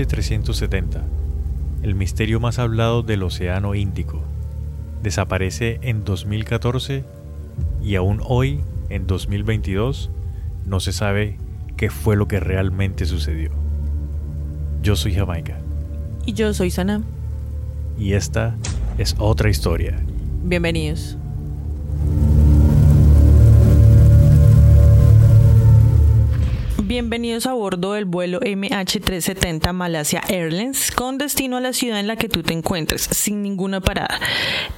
MH370, el misterio más hablado del Océano Índico, desaparece en 2014 y aún hoy, en 2022, no se sabe qué fue lo que realmente sucedió. Yo soy Jamaica Y yo soy Sana. y esta es otra historia. Bienvenidos. Bienvenidos a bordo del vuelo MH370 Malasia Airlines con destino a la ciudad en la que tú te encuentres, sin ninguna parada.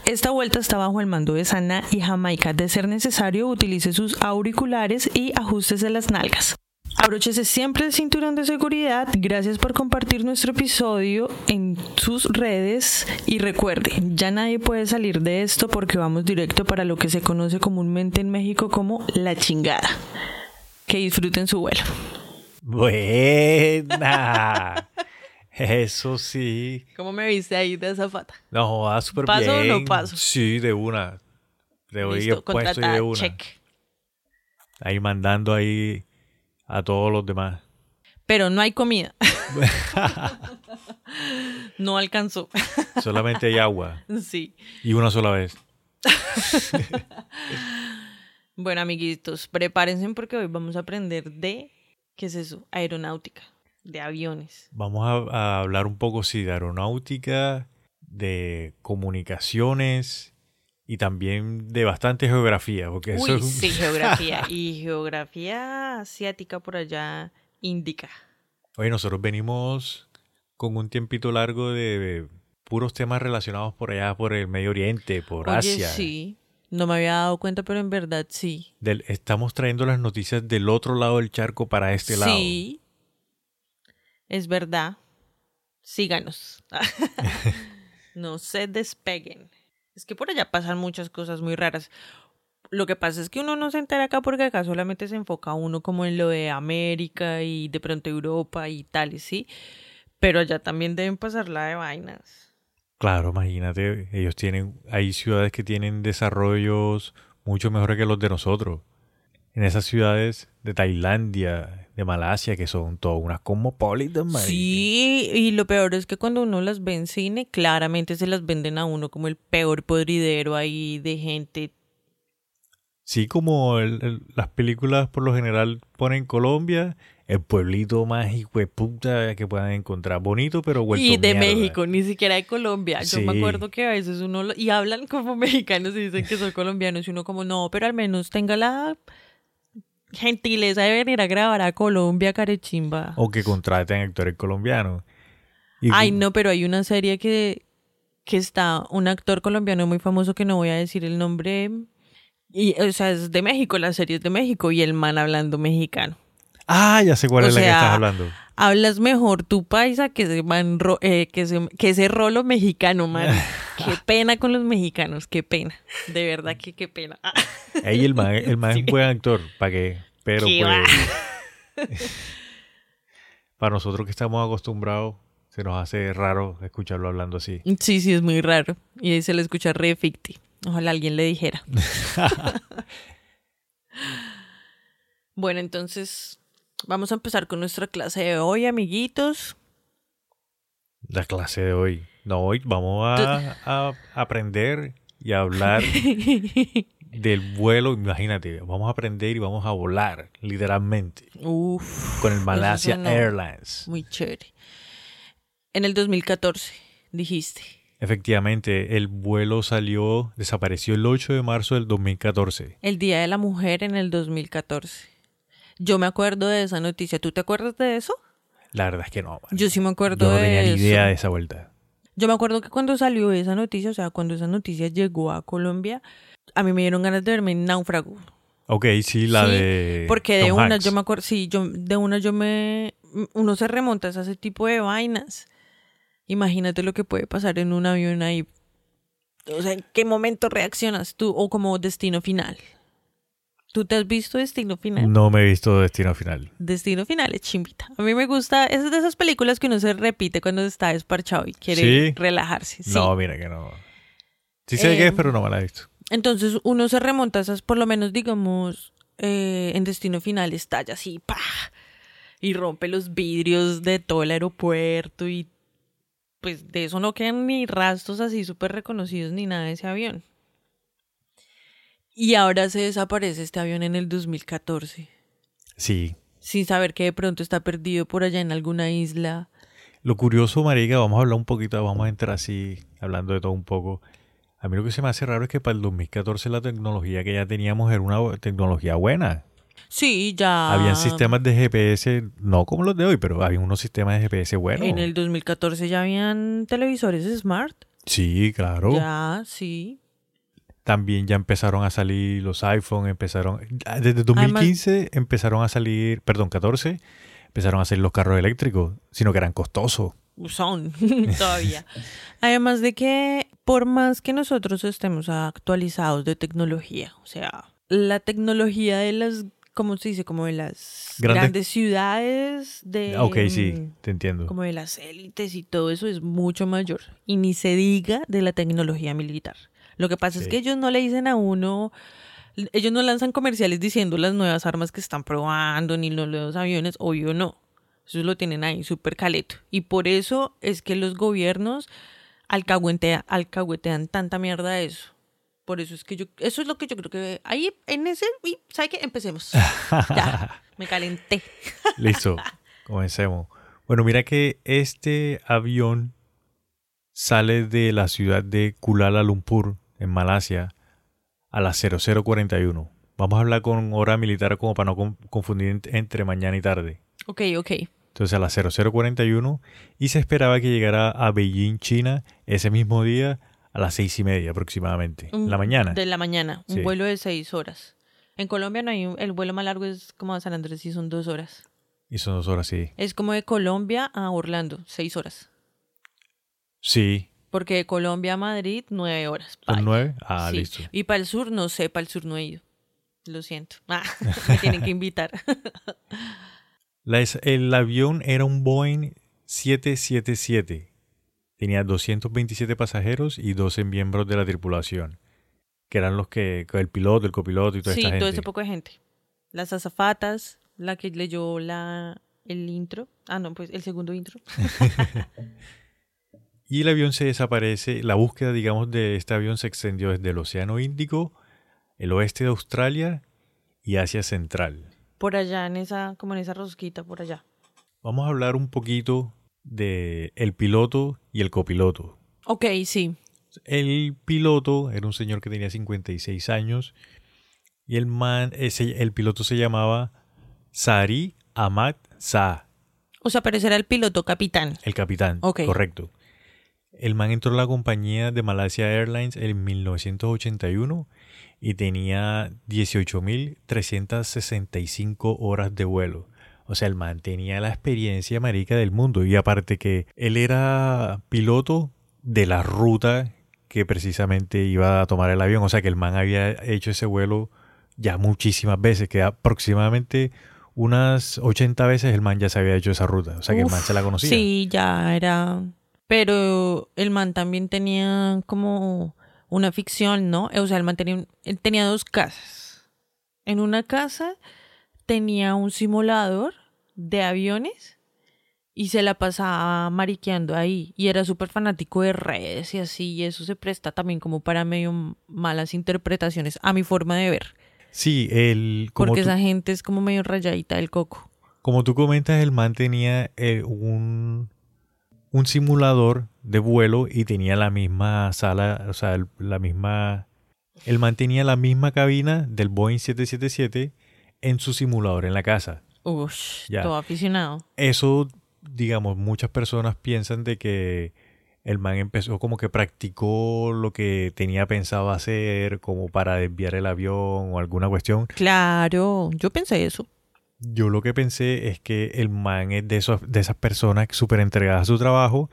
Esta vuelta está bajo el mando de Sana y Jamaica. De ser necesario, utilice sus auriculares y ajustes las nalgas. Abróchese siempre el cinturón de seguridad. Gracias por compartir nuestro episodio en sus redes. Y recuerde, ya nadie puede salir de esto porque vamos directo para lo que se conoce comúnmente en México como la chingada. Que disfruten su vuelo. Buena. Eso sí. ¿Cómo me viste ahí de esa fata? No, va súper bien. ¿Paso o no paso? Sí, de una. De hoy Listo, puesto y de una. check. Ahí mandando ahí a todos los demás. Pero no hay comida. no alcanzó. Solamente hay agua. sí. Y una sola vez. Bueno, amiguitos, prepárense porque hoy vamos a aprender de, ¿qué es eso? Aeronáutica, de aviones. Vamos a, a hablar un poco, sí, de aeronáutica, de comunicaciones y también de bastante geografía. Porque eso Uy, es un- sí, geografía. Y geografía asiática por allá indica. Oye, nosotros venimos con un tiempito largo de, de puros temas relacionados por allá, por el Medio Oriente, por Oye, Asia. sí. No me había dado cuenta, pero en verdad sí. Del- estamos trayendo las noticias del otro lado del charco para este lado. Sí. Es verdad. Síganos. no se despeguen. Es que por allá pasan muchas cosas muy raras. Lo que pasa es que uno no se entera acá porque acá solamente se enfoca uno como en lo de América y de pronto Europa y tal, ¿sí? Pero allá también deben pasar la de vainas. Claro, imagínate, ellos tienen, hay ciudades que tienen desarrollos mucho mejores que los de nosotros. En esas ciudades de Tailandia, de Malasia, que son todas unas cosmopolitas, marica. Sí, y lo peor es que cuando uno las ve en cine, claramente se las venden a uno como el peor podridero ahí de gente. Sí, como el- el- las películas por lo general ponen Colombia, el pueblito más puta que puedan encontrar. Bonito, pero vuelto Y de mierda. México, ni siquiera de Colombia. Yo me acuerdo que a veces uno... lo- Y hablan como mexicanos y dicen que son colombianos. Y uno como, no, pero al menos tenga la gentileza de venir a grabar a Colombia, carechimba. O que contraten actores colombianos. Y- Ay, no, pero hay una serie que, que está... Un actor colombiano muy famoso que no voy a decir el nombre... Y, o sea, es de México, la serie es de México. Y el man hablando mexicano. Ah, ya sé cuál O es la que estás hablando. Hablas mejor tu paisa que ese, man ro- eh, que ese, que ese rolo mexicano, man. Qué pena con los mexicanos, qué pena. De verdad que qué pena. Ah, Ey, el man, el man es un buen actor, ¿para qué? Pero Qué pues, para nosotros que estamos acostumbrados, se nos hace raro escucharlo hablando así. Sí, sí, es muy raro. Y ahí se le escucha re ficti. Ojalá alguien le dijera. bueno, entonces vamos a empezar con nuestra clase de hoy, amiguitos. La clase de hoy. No, hoy vamos a, a aprender y a hablar del vuelo. Imagínate, vamos a aprender y vamos a volar, literalmente, Uf. con el Malasia. Airlines. Muy chévere. En el 2014, dijiste. Efectivamente, el vuelo salió, desapareció el 8 de marzo del 2014. El Día de la Mujer en el 2014. Yo me acuerdo de esa noticia. ¿Tú te acuerdas de eso? La verdad es que no. Yo sí me acuerdo Yo no de tenía ni idea de esa vuelta. Yo me acuerdo que cuando salió esa noticia, o sea, cuando esa noticia llegó a Colombia, a mí me dieron ganas de verme en Náufrago. Ok, sí, la Sí, de. Porque de Tom una, Hanks. yo me acuerdo, sí, yo, de una yo me, uno se remonta a ese tipo de vainas. Imagínate lo que puede pasar en un avión ahí. O sea, ¿en qué momento reaccionas tú? O como destino final. ¿Tú te has visto Destino Final? No me he visto Destino Final. Destino Final es chimbita. A mí me gusta, es de esas películas que uno se repite cuando está desparchado y quiere ¿Sí? relajarse. Sí. No, mira que no. Sí sé qué es, Em, pero no me la he visto. Entonces uno se remonta a esas, por lo menos digamos, eh, en Destino Final estalla así, ¡pah! Y rompe los vidrios de todo el aeropuerto y pues de eso no quedan ni rastros así súper reconocidos ni nada de ese avión. Y ahora se desaparece este avión en el 2014, Sí. sin saber que de pronto está perdido por allá en alguna isla. Lo curioso, Marica, vamos a hablar un poquito, vamos a entrar así, hablando de todo un poco. A mí lo que se me hace raro es que para el 2014 la tecnología que ya teníamos era una tecnología buena. Sí, ya. Habían sistemas de GPS, no como los de hoy, pero había unos sistemas de GPS buenos. En el 2014 ya habían televisores smart. Sí, claro. Ya, sí. También ya empezaron a salir los iPhone, empezaron... Desde 2015 empezaron a salir, perdón, 14, empezaron a salir los carros eléctricos, sino que eran costosos. son todavía. Además de que por más que nosotros estemos actualizados de tecnología, o sea, la tecnología de las, ¿cómo se dice? Como de las Grandes- grandes ciudades, de... Ah, ok, sí, mm, te entiendo. Como de las élites y todo eso es mucho mayor. Y ni se diga de la tecnología militar. Lo que pasa es que ellos no le dicen a uno, ellos no lanzan comerciales diciendo las nuevas armas que están probando, ni los nuevos aviones, obvio no. Eso lo tienen ahí súper caleto. Y por eso es que los gobiernos alcahuetean, alcahuetean tanta mierda a eso. Por eso es que yo, eso es lo que yo creo que ahí en ese, y ¿sabe qué? Empecemos. ya, me calenté. Listo, comencemos. Bueno, mira que este avión sale de la ciudad de Kuala Lumpur, en Malasia, a las 0041. Vamos a hablar con hora militar como para no con- confundir ent- entre mañana y tarde. Ok, ok. Entonces a las 0041 y se esperaba que llegara a Beijing, China, ese mismo día a las seis y media aproximadamente, Un- la mañana. De la mañana, un Sí. vuelo de seis horas. En Colombia no hay un- el vuelo más largo es como a San Andrés y son dos horas. Y son dos horas, sí. Es como de Colombia a Orlando, seis horas. Sí, Porque de Colombia a Madrid, nueve horas. son nueve. Ah, Sí. listo. Y para el sur, no sé, para el sur no he ido. Lo siento. Ah, me tienen que invitar. La es- el avión era un Boeing 777. Tenía 227 pasajeros y 12 miembros de la tripulación, que eran los que, el piloto, el copiloto y toda sí, esta todo gente. ese poco de gente. Las azafatas, la que leyó la, el intro. Ah, no, pues el segundo intro. Y el avión se desaparece. La búsqueda, digamos, de este avión se extendió desde el Océano Índico, el oeste de Australia y Asia Central. Por allá, en esa, como en esa rosquita, por allá. Vamos a hablar un poquito de el piloto y el copiloto. Ok, sí. El piloto era un señor que tenía 56 años y el man, ese, el piloto se llamaba Sari Ahmad Sa, O sea, pero ese era el piloto capitán. el capitán, Ok. correcto. El man entró a la compañía de Malaysia Airlines en 1981 y tenía 18.365 horas de vuelo. O sea, el man tenía la experiencia marica del mundo. Y aparte que él era piloto de la ruta que precisamente iba a tomar el avión. O sea, que el man había hecho ese vuelo ya muchísimas veces, que aproximadamente unas 80 veces el man ya se había hecho esa ruta. O sea, que el man se la conocía. Sí, ya era. Pero el man también tenía como una ficción, ¿no? O sea, el man tenía, él tenía dos casas. En una casa tenía un simulador de aviones y se la pasaba mariqueando ahí. Y era súper fanático de redes y así. Y eso se presta también como para medio malas interpretaciones, a mi forma de ver. Sí, el, como, Porque tú, esa gente es como medio rayadita del coco. como tú comentas, el man tenía eh, un, un simulador de vuelo y tenía la misma sala, o sea, el- la misma... El man tenía la misma cabina del Boeing 777 en su simulador en la casa. Ush, Ya. todo aficionado. Eso, digamos, muchas personas piensan de que el man empezó como que practicó lo que tenía pensado hacer como para desviar el avión o alguna cuestión. Claro, yo pensé eso. Yo lo que pensé es que el man es de, esos, de esas personas súper entregadas a su trabajo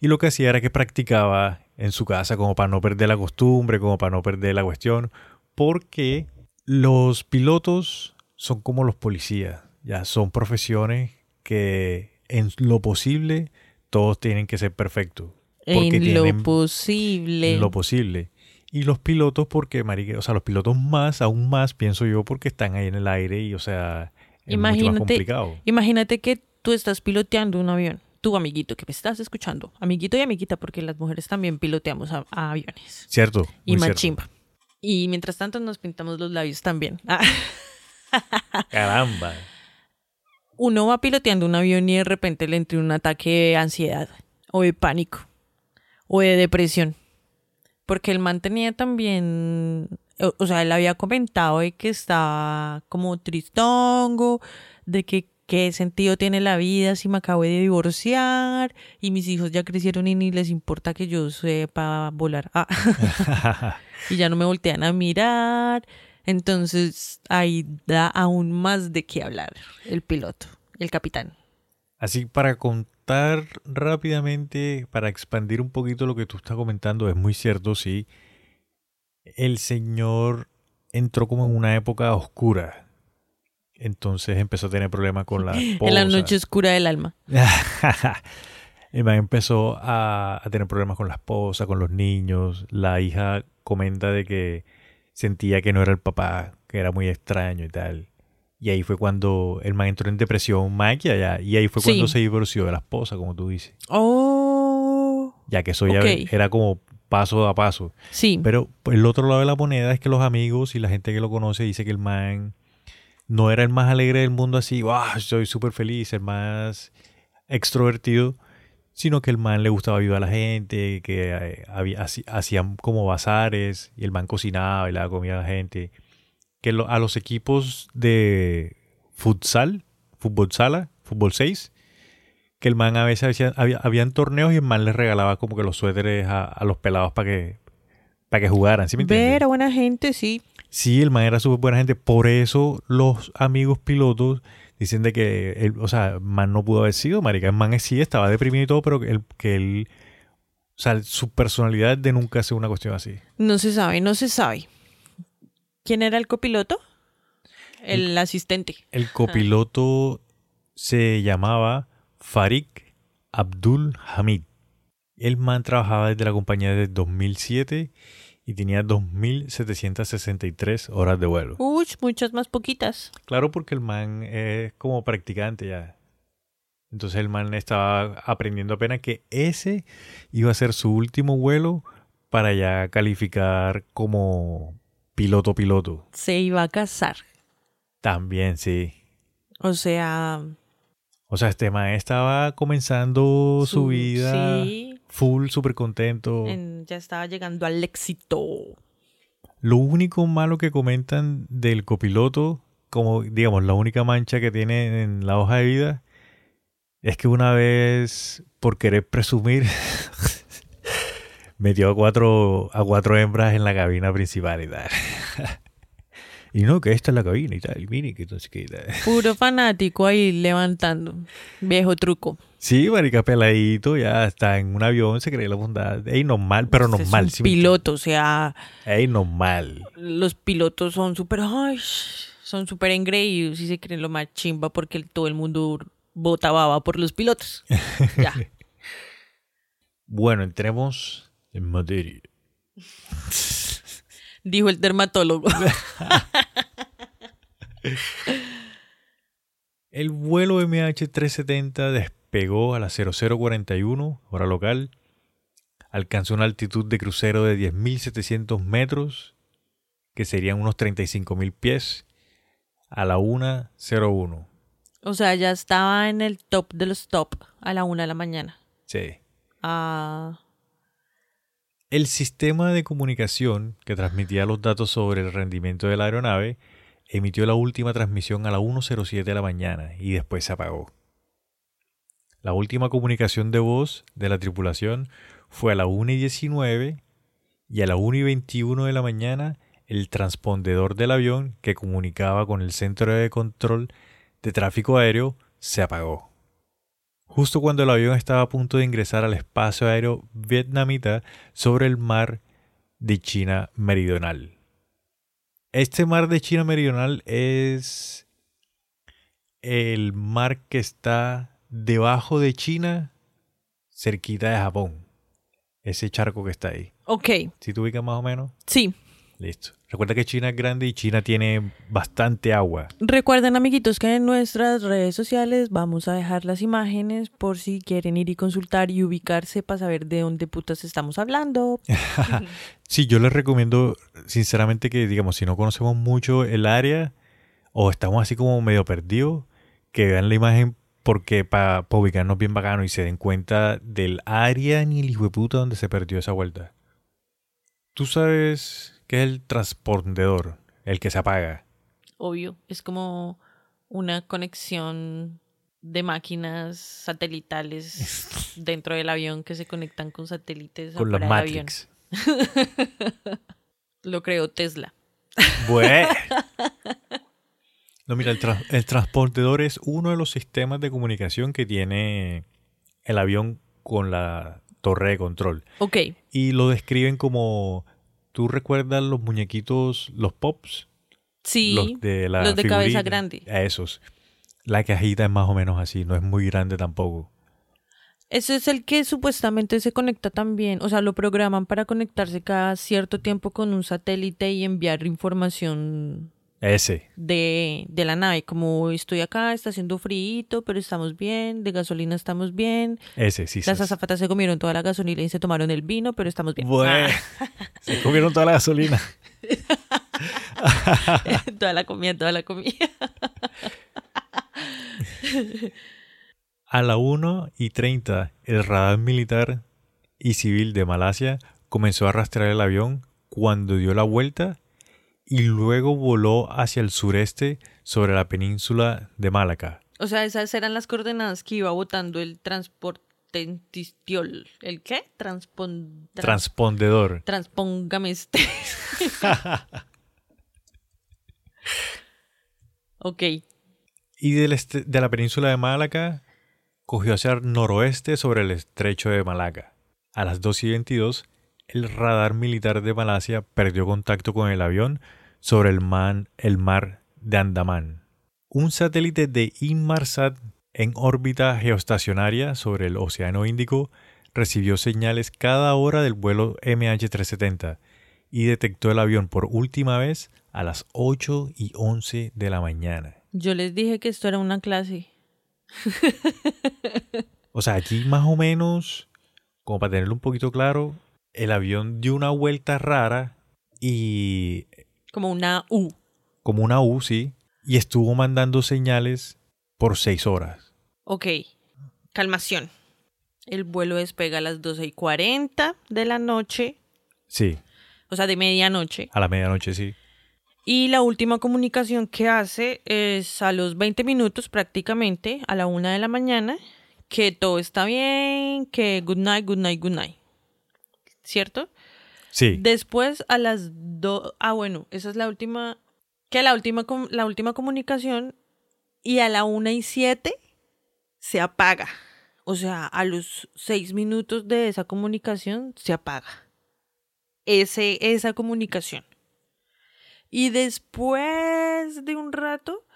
y lo que hacía era que practicaba en su casa como para no perder la costumbre, como para no perder la cuestión, porque Los pilotos son como los policías, ya son profesiones que en lo posible todos tienen que ser perfectos. porque En lo posible. en lo posible. Y los pilotos, porque, marica, o sea, los pilotos más, aún más, pienso yo, porque están ahí en el aire y, o sea, es mucho más Imagínate- complicado. Imagínate que tú estás piloteando un avión. Tú, amiguito, que me estás escuchando. Amiguito y amiguita, porque las mujeres también piloteamos a, a aviones. Cierto. Y machimba. Y mientras tanto nos pintamos los labios también. Caramba. Uno va piloteando un avión y de repente le entra un ataque de ansiedad o de pánico o de depresión. Porque el man tenía también, o o sea, él había comentado de que estaba como tristongo, de que qué sentido tiene la vida si me acabo de divorciar y mis hijos ya crecieron y ni les importa que yo sepa volar. Ah. y ya no me voltean a mirar. Entonces ahí da aún más de qué hablar el piloto, el capitán. Así para contar rápidamente, para expandir un poquito lo que tú estás comentando, es muy cierto, sí. El señor entró como en una época oscura. Entonces empezó a tener problemas con la esposa. En la noche oscura del alma. El man empezó a, a tener problemas con la esposa, con los niños. La hija comenta de que sentía que no era el papá, que era muy extraño y tal. Y ahí fue cuando el man entró en depresión, que allá. Y ahí fue cuando Sí. se divorció de la esposa, como tú dices. Oh, Ya que eso ya era como paso a paso. sí. Pero el otro lado de la moneda es que los amigos y la gente que lo conoce dice que el man no era el más alegre del mundo así, wow, soy súper feliz, el más extrovertido, sino que el man le gustaba ayudar a la gente, que eh, había, hacían como bazares y el man cocinaba y le daba comida a la gente. Que lo- a los equipos de futsal, fútbol sala, fútbol 6, que el man a veces había, habían torneos y el man les regalaba como que los suéteres a, a los pelados para que, para que jugaran, ¿sí me entiendes? Ver a buena gente, sí. Sí, el man era súper buena gente. Por eso los amigos pilotos dicen de que, él, o sea, el man no pudo haber sido, marica. El man sí estaba deprimido y todo, pero que él, que él o sea, su personalidad de nunca hacer una cuestión así. No se sabe, no se sabe. ¿Quién era el copiloto? El asistente. El copiloto se llamaba Farid Abdul Hamid. El man trabajaba desde la compañía desde 2007 y tenía 2.763 horas de vuelo. Uy, muchas más poquitas. Claro, porque el man es como practicante ya. Entonces el man estaba aprendiendo apenas que ese iba a ser su último vuelo para ya calificar como piloto piloto. Se iba a casar. También, sí. O sea, O sea, este man estaba comenzando su, Su- vida sí. full, súper contento. en- ya estaba llegando al éxito. Lo único malo que comentan del copiloto, como digamos, la única mancha que tiene en la hoja de vida, es que una vez, por querer presumir, metió a cuatro, a cuatro hembras en la cabina principal y tal. y no, que esta es la cabina y tal, y mire, que entonces que. Puro fanático ahí levantando. Viejo truco. Sí, marica, peladito, ya está en un avión, se cree la bondad. Ey, normal, pero normal. Es un piloto, o sea. Ey, normal. los pilotos son súper, son súper engreídos y se creen lo más chimba porque todo el mundo bota baba por los pilotos. Ya. Bueno, entremos en materia. Dijo el dermatólogo. El vuelo MH370 despegó a las 0041, hora local. Alcanzó una altitud de crucero de 10.700 metros, que serían unos 35.000 pies, a la 1.01. O sea, ya estaba en el top de los top a la una de la mañana. Sí. Ah, El sistema de comunicación que transmitía los datos sobre el rendimiento de la aeronave emitió la última transmisión a la 1.07 de la mañana y después se apagó. La última comunicación de voz de la tripulación fue a la 1.19 y a la 1.21 de la mañana el transpondedor del avión que comunicaba con el centro de control de tráfico aéreo se apagó. Justo cuando el avión estaba a punto de ingresar al espacio aéreo vietnamita sobre el mar de China meridional. Este mar de China Meridional es el mar que está debajo de China, cerquita de Japón. Ese charco que está ahí. Ok, Si te ubicas más o menos, sí. Listo. Recuerda que China es grande y China tiene bastante agua. Recuerden, amiguitos, que en nuestras redes sociales vamos a dejar las imágenes por si quieren ir y consultar y ubicarse para saber de dónde putas estamos hablando. Sí, yo les recomiendo sinceramente que, digamos, si no conocemos mucho el área o estamos así como medio perdidos, que vean la imagen porque para ubicarnos bien bacano y se den cuenta del área ni el hijo de puta donde se perdió esa vuelta. Tú sabes qué es el transpondedor, el que se apaga. Obvio, es como una conexión de máquinas satelitales dentro del avión que se conectan con satélites Con afuera del avión. Matrix. Lo creó Tesla. Bue. No, mira, el, tra- el transpondedor es uno de los sistemas de comunicación que tiene el avión con la torre de control. Ok, Y lo describen como. ¿Tú recuerdas los muñequitos, los pops? sí, los de la los de cabeza grande. A esos. La cajita es más o menos así, no es muy grande tampoco. Ese es el que supuestamente se conecta también, o sea, lo programan para conectarse cada cierto tiempo con un satélite y enviar información Ese. de, de la nave, como estoy acá, está haciendo frío, pero estamos bien, de gasolina estamos bien, Ese, sí. las sí. azafatas se comieron toda la gasolina y se tomaron el vino, pero estamos bien. Bue. Se comieron toda la gasolina. Ah, toda la comida, toda la comida. A la 1 y 30, el radar militar y civil de Malasia comenzó a rastrear el avión cuando dio la vuelta y luego voló hacia el sureste sobre la península de Malaca. O sea, esas eran las coordenadas que iba botando el transportentistiol. ¿El qué? Transpon... tra- Transpondedor. Transpóngame este. ok. Y del este- de la península de Malaca cogió hacia el noroeste sobre el estrecho de Malaca. A las 2 y 22, el radar militar de Malasia perdió contacto con el avión sobre el, man- el mar de Andamán. Un satélite de Inmarsat en órbita geoestacionaria sobre el Océano Índico recibió señales cada hora del vuelo MH370 y detectó el avión por última vez a las 8 y 11 de la mañana. Yo les dije que esto era una clase. O sea, aquí más o menos, como para tenerlo un poquito claro, el avión dio una vuelta rara y Como una U. como una U, sí, y estuvo mandando señales por seis horas. Ok. Calmación. El vuelo despega a las 12 y 40 de la noche. Sí, O sea, de medianoche. a la medianoche, sí. Y la última comunicación que hace es a los 20 minutos prácticamente, a la una de la mañana, que todo está bien, que good night, good night, good night. ¿Cierto? Después a las dos, ah bueno, esa es la última, que la última, la última comunicación y a la una y siete se apaga. O sea, a los seis minutos de esa comunicación se apaga. Ese, esa comunicación. Y después de un rato,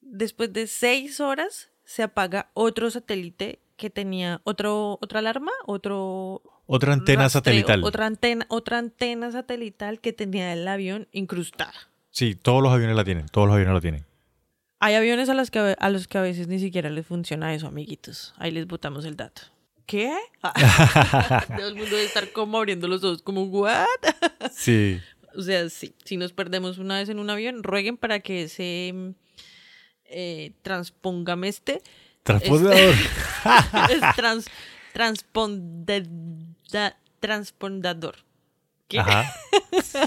después de seis horas, se apaga otro satélite que tenía otro, otra alarma, otro otra antena rastreo, satelital. Otra antena, otra antena satelital que tenía el avión incrustada. Sí, todos los aviones la tienen, todos los aviones la tienen. Hay aviones a los que a los que a veces ni siquiera les funciona eso, amiguitos. Ahí les botamos el dato. ¿Qué? Todo el mundo debe estar como abriendo los ojos, como, ¿what? Sí, O sea, sí, si nos perdemos una vez en un avión, rueguen para que ese mm, eh, transpóngame este transpondedor. es trans, transponde- da- transpondador. ¿Qué? Ajá.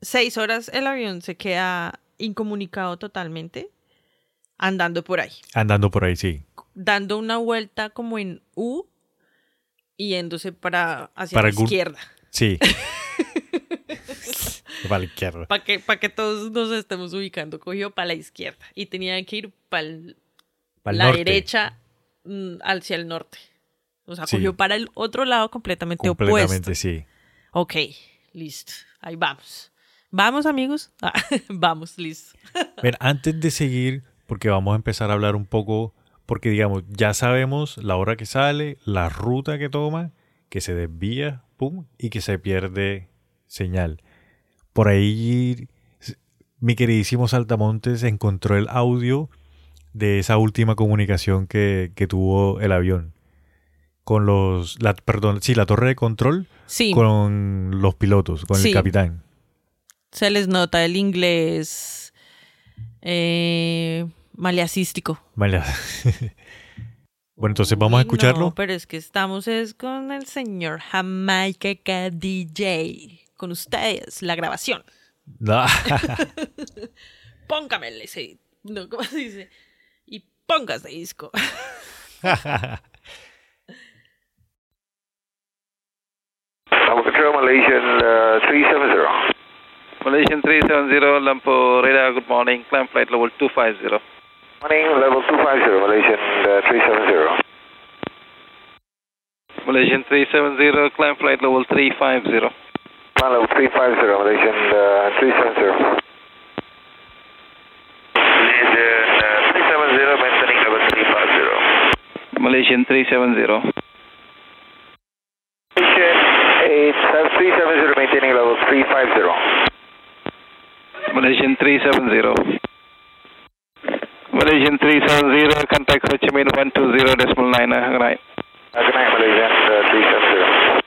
Seis horas el avión se queda incomunicado totalmente, andando por ahí, Andando por ahí, sí. dando una vuelta como en U y yéndose para hacia Para la izquierda. Sí. para la izquierda. Para que, pa' que todos nos estemos ubicando. Cogió para la izquierda y tenía que ir para Para la norte. derecha hacia el norte. O sea, Sí. cogió para el otro lado completamente, Completamente, opuesto. sí. Ok, listo. Ahí vamos. Vamos, amigos. Ah, vamos, listo. Ven, antes de seguir, porque vamos a empezar a hablar un poco, porque digamos, ya sabemos la hora que sale, la ruta que toma, que se desvía, pum, y que se pierde señal. Por ahí, mi queridísimo Saltamontes encontró el audio de esa última comunicación que, que tuvo el avión. Con los, la, perdón, sí, la torre de control Sí, con los pilotos, con Sí. el capitán. se les nota el inglés eh, maleacístico. Bueno, entonces vamos a escucharlo. No, pero es que estamos es con el señor Jamaica DJ. Con ustedes, la grabación. No. Póngamele ese. No, ¿cómo se dice? Y póngase disco. Malaysian uh, 370. Malaysian 370, Lumpur radar, good morning. Climb flight level 250. Morning, level 250, Malaysian uh, 370. Malaysian 370, climb flight level 350. Climb level 350, Malaysian uh, 370. Malaysian uh, 370, maintaining level 350. Malaysian 370. Malaysian 8, 370, maintaining level 350. Malaysian 370. Malaysian 370, contact Ho Chi Minh 120 decimal 9, uh, good night. Uh, good night, Malaysian uh, 370.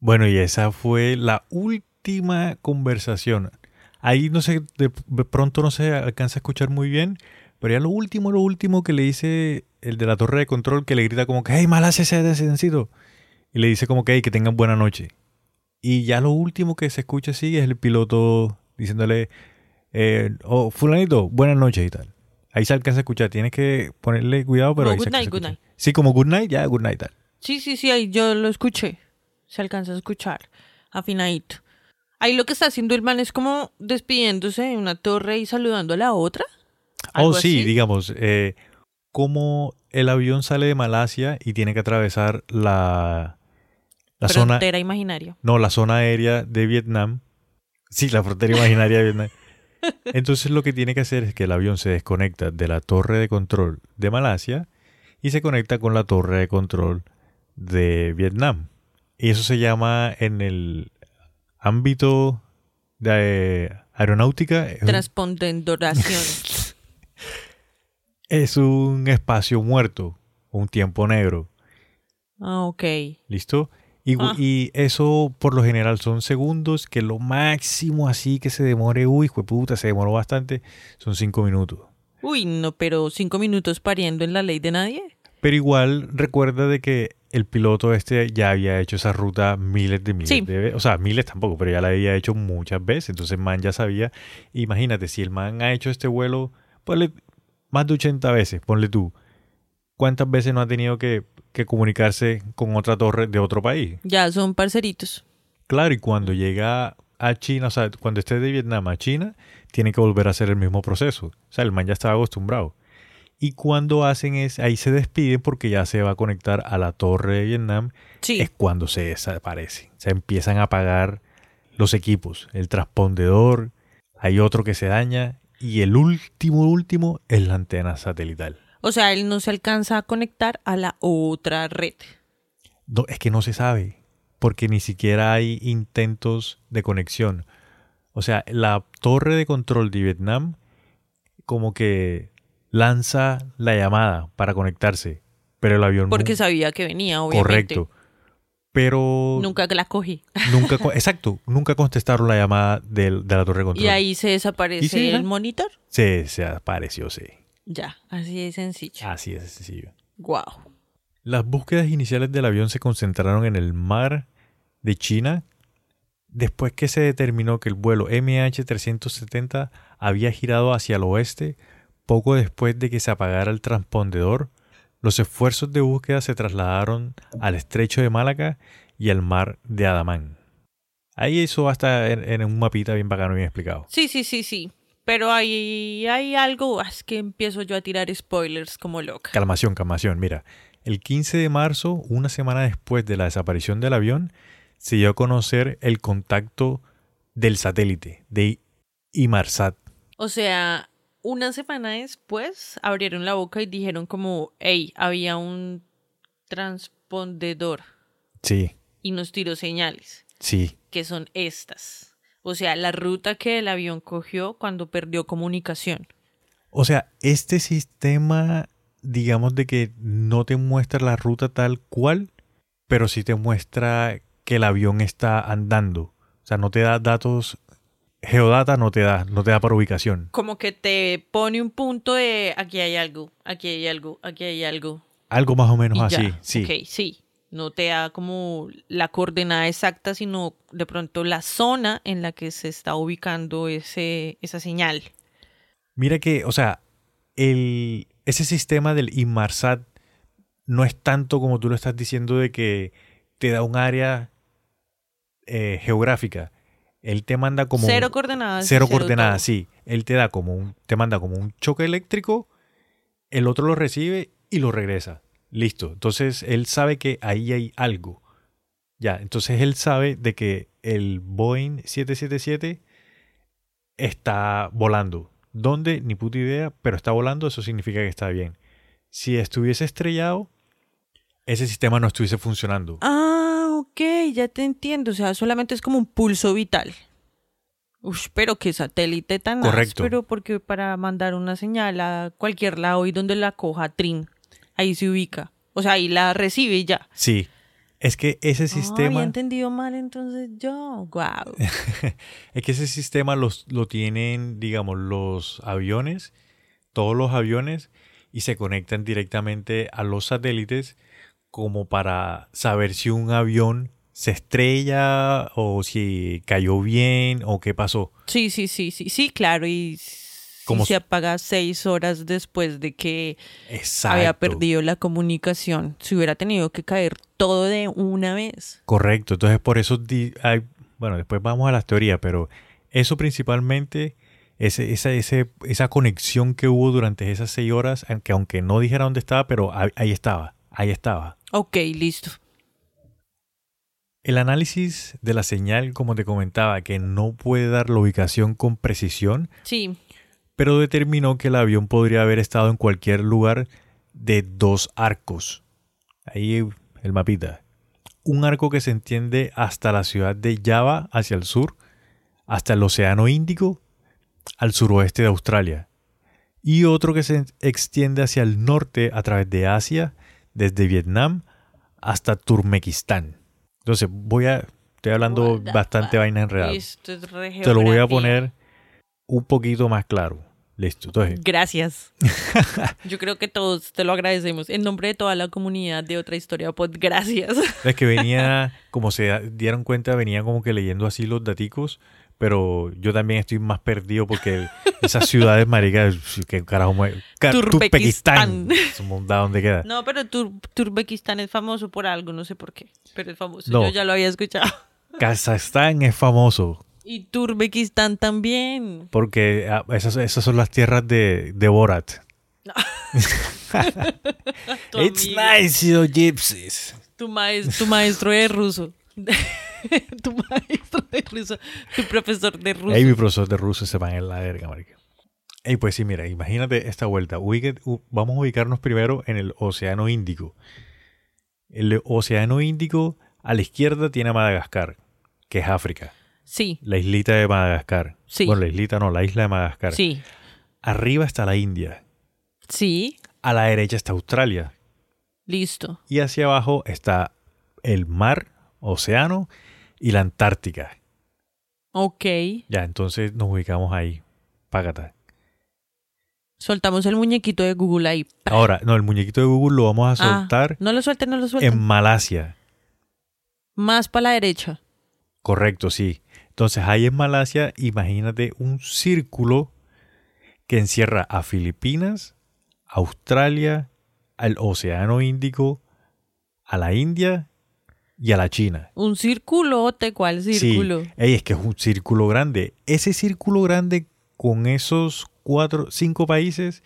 Bueno, y esa fue la última conversación. Ahí no sé, de pronto no se alcanza a escuchar muy bien, pero ya lo último, lo último que le dice el de la torre de control, que le grita como que, hey, Malasia ese descencito. Y le dice como que, hey, que tengan buena noche. Y ya lo último que se escucha así es el piloto diciéndole, eh, oh, fulanito, buenas noches y tal. Ahí se alcanza a escuchar. Tienes que ponerle cuidado, pero No, ahí good se night, good night. Sí, como good night, ya good night tal. Sí, sí, sí, ahí yo lo escuché. Se alcanza a escuchar. Afinadito. Ahí lo que está haciendo el man es como despidiéndose de una torre y saludando a la otra. Oh, ¿Algo sí, así? digamos, eh, como el avión sale de Malasia y tiene que atravesar la, la zona, Frontera imaginaria. no, la zona aérea de Vietnam. Sí, la frontera imaginaria de Vietnam. Entonces lo que tiene que hacer es que el avión se desconecta de la torre de control de Malasia y se conecta con la torre de control de Vietnam. Y eso se llama en el ámbito de aeronáutica es un- Transpondendoración. es un espacio muerto, un tiempo negro. ah, ok. ¿Listo? Y, Ah. y eso por lo general son segundos, que lo máximo así que se demore, uy, puta, se demoró bastante, son cinco minutos. Uy, no, pero cinco minutos pariendo en la ley de nadie. Pero igual recuerda de que el piloto este ya había hecho esa ruta miles de miles Sí. de veces. O sea, miles tampoco, pero ya la había hecho muchas veces. Entonces man ya sabía. Imagínate, si el man ha hecho este vuelo, ponle más de 80 veces, ponle tú. ¿Cuántas veces no ha tenido que, que comunicarse con otra torre de otro país? Ya son parceritos. Claro, y cuando llega a China, o sea, cuando esté de Vietnam a China, tiene que volver a hacer el mismo proceso. O sea, el man ya estaba acostumbrado. Y cuando hacen es, ahí se despiden porque ya se va a conectar a la torre de Vietnam, Sí. es cuando se desaparece. Se empiezan a apagar los equipos, el transpondedor, hay otro que se daña y el último, último es la antena satelital. O sea, él no se alcanza a conectar a la otra red. No, es que no se sabe, porque ni siquiera hay intentos de conexión. O sea, la torre de control de Vietnam como que lanza la llamada para conectarse, pero el avión Porque sabía que venía, obviamente. correcto. Pero Nunca la cogí. nunca, exacto, nunca contestaron la llamada de, la torre de control. Y ahí se desaparece ¿Y sí, el monitor. se, se apareció, sí. Ya, así de sencillo. Así es sencillo. Wow. Las búsquedas iniciales del avión se concentraron en el mar de China después que se determinó que el vuelo MH370 había girado hacia el oeste poco después de que se apagara el transpondedor. Los esfuerzos de búsqueda se trasladaron al estrecho de Málaga y al mar de Adamán. Ahí eso va a estar en, en un mapita bien bacano y bien explicado. Sí, sí, sí, sí. Pero hay, hay algo, es que empiezo yo a tirar spoilers como loca. Calmación, calmación. Mira, El 15 de marzo, una semana después de la desaparición del avión, se dio a conocer el contacto del satélite, de Imarsat. O sea, una semana después abrieron la boca y dijeron como, hey, había un transpondedor Sí, y nos tiró señales, sí, que son estas. O sea, la ruta que el avión cogió cuando perdió comunicación. O sea, este sistema, digamos de que no te muestra la ruta tal cual, pero sí te muestra que el avión está andando. O sea, no te da datos, geodata no te da, no te da por ubicación. Como que te pone un punto de aquí hay algo, aquí hay algo, aquí hay algo. Algo más o menos y así, ya. sí. Ok, sí. No te da como la coordenada exacta, sino de pronto la zona en la que se está ubicando ese, esa señal. Mira que, o sea, el, ese sistema del Inmarsat no es tanto como tú lo estás diciendo de que te da un área eh, geográfica. Él te manda como... cero un- coordenadas. Cero todo. coordenadas, sí. Él te da como un, te manda como un choque eléctrico, el otro lo recibe y lo regresa. Listo. Entonces él sabe que ahí hay algo. Ya, entonces él sabe de que el Boeing 777 está volando. ¿Dónde? Ni puta idea, pero está volando, eso significa que está bien. Si estuviese estrellado, ese sistema no estuviese funcionando. Ah, ok, ya te entiendo. O sea, solamente es como un pulso vital. Ush, pero qué satélite tan Correcto. pero porque para mandar una señal a cualquier lado y donde la coja Trin, ahí se ubica. O sea, ahí la recibe y ya. Sí. Es que ese sistema... había entendido mal entonces yo. Wow. Es que ese sistema los, lo tienen, digamos, los aviones, todos los aviones, y se conectan directamente a los satélites como para saber si un avión se estrella o si cayó bien o qué pasó. Sí, sí, sí, sí, sí, claro. Y si Como se s- apaga seis horas después de que Exacto. había perdido la comunicación, se hubiera tenido que caer todo de una vez. Correcto. Entonces, por eso, hay, bueno, después vamos a las teorías, pero eso principalmente, ese, esa, ese, esa conexión que hubo durante esas seis horas, aunque, aunque no dijera dónde estaba, pero ahí estaba, ahí estaba. Ok, listo. El análisis de la señal, como te comentaba, que no puede dar la ubicación con precisión, Sí, pero determinó que el avión podría haber estado en cualquier lugar de dos arcos. Ahí el mapita. Un arco que se entiende hasta la ciudad de Java hacia el sur, hasta el Océano Índico, al suroeste de Australia. Y otro que se extiende hacia el norte a través de Asia, desde Vietnam hasta Turmequistán. Entonces, voy a. Estoy hablando What bastante vaina enredada. Te lo voy a poner un poquito más claro. Listo. Entonces, Gracias. Yo creo que todos te lo agradecemos. En nombre de toda la comunidad de otra historia, pues gracias. es que venía, como se dieron cuenta, venía como que leyendo así los daticos, pero yo también estoy más perdido porque esas ciudades, maricas, que carajo, Turbequistán. Turbequistán, es un- ¿da ¿dónde queda? No, pero Tur- Turbekistán es famoso por algo, no sé por qué, pero es famoso. No. Yo ya lo había escuchado. Kazajstán es famoso Y Turbekistán también. porque ah, esas, esas son las tierras de, de Borat. Tu It's amigo, nice, you gypsies. Tu, maes- tu maestro de ruso. tu maestro de ruso. Tu profesor de ruso. Ey, mi profesor de ruso se van en la verga, marica. Ey, pues sí, mira, imagínate esta vuelta. Ubique- u- vamos a ubicarnos primero en el Océano Índico. El Océano Índico a la izquierda tiene Madagascar, que es África. Sí, La islita de Madagascar. Sí. Bueno, la islita no, la isla de Madagascar. sí, Arriba está la India. sí. A la derecha está Australia. Listo. Y hacia abajo está el mar, océano y la Antártica. Ok. Ya, entonces nos ubicamos ahí. Págata. Soltamos el muñequito de Google ahí. Ahora, no, el muñequito de Google lo vamos a Ah, soltar no lo suelten, no lo suelten. en Malasia. Más para la derecha. Correcto, sí. Entonces ahí en Malasia, imagínate un círculo que encierra a Filipinas, Australia, al Océano Índico, a la India y a la China. Un círculote, ¿cuál círculo? Sí, Ey, es que es un círculo grande. Ese círculo grande con esos cuatro, cinco países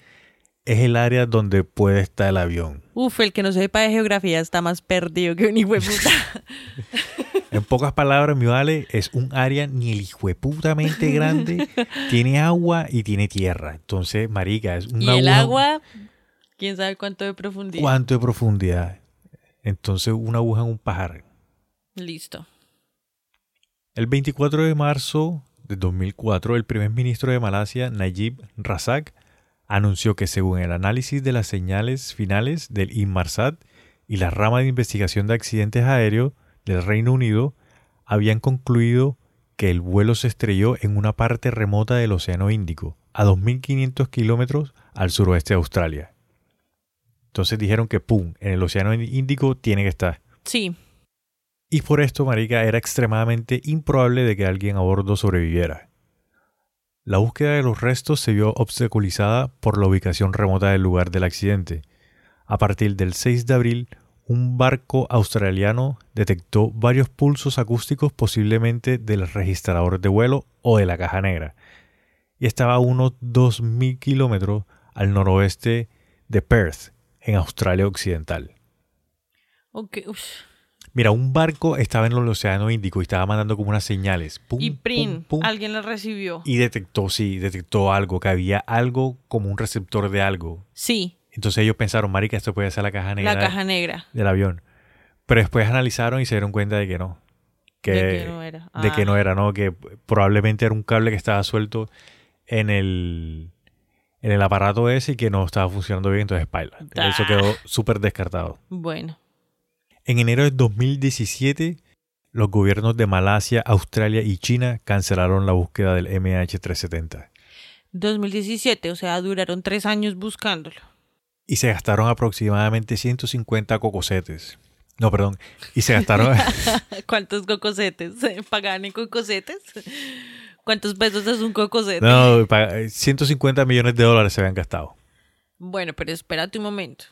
es el área donde puede estar el avión. Uf, el que no sepa de geografía está más perdido que un hijo de puta. En pocas palabras, mi vale, es un área ni el hijueputamente grande, tiene agua y tiene tierra. Entonces, marica, es un y el agua, quién sabe cuánto de profundidad. ¿Cuánto de profundidad? Entonces, una aguja en un pajar. Listo. El 24 de marzo de 2004, el primer ministro de Malasia, Najib Razak, anunció que según el análisis de las señales finales del Inmarsat y la rama de investigación de accidentes aéreos del Reino Unido, habían concluido que el vuelo se estrelló en una parte remota del Océano Índico, a 2.500 kilómetros al suroeste de Australia. Entonces dijeron que, ¡pum!, en el Océano Índico tiene que estar. Sí. Y por esto, Marica, era extremadamente improbable de que alguien a bordo sobreviviera. La búsqueda de los restos se vio obstaculizada por la ubicación remota del lugar del accidente. A partir del 6 de abril, un barco australiano detectó varios pulsos acústicos posiblemente del registrador de vuelo o de la caja negra, y estaba a unos 2.000 kilómetros al noroeste de Perth, en Australia Occidental. Ok, uf. Mira, un barco estaba en el Océano Índico y estaba mandando como unas señales. Pum, Y pum, Prin, pum, alguien la recibió. y detectó, sí, detectó algo, que había algo como un receptor de algo. Sí, Entonces ellos pensaron, marica, esto puede ser la caja negra la caja negra. del avión. Pero después analizaron y se dieron cuenta de que no. Que, de que no era. de que Ah, no era, ¿no? Que probablemente era un cable que estaba suelto en el, en el aparato ese y que no estaba funcionando bien, entonces paila. Eso Ah. quedó súper descartado. Bueno, En enero de 2017, los gobiernos de Malasia, Australia y China cancelaron la búsqueda del MH370 2017, o sea, duraron tres años buscándolo. y se gastaron aproximadamente 150 cocosetes. No, perdón. Y se gastaron ¿Cuántos cocosetes? ¿Pagaban en cocosetes? ¿Cuántos pesos es un cocosete? no, pa- 150 millones de dólares se habían gastado. Bueno, pero espérate un momento.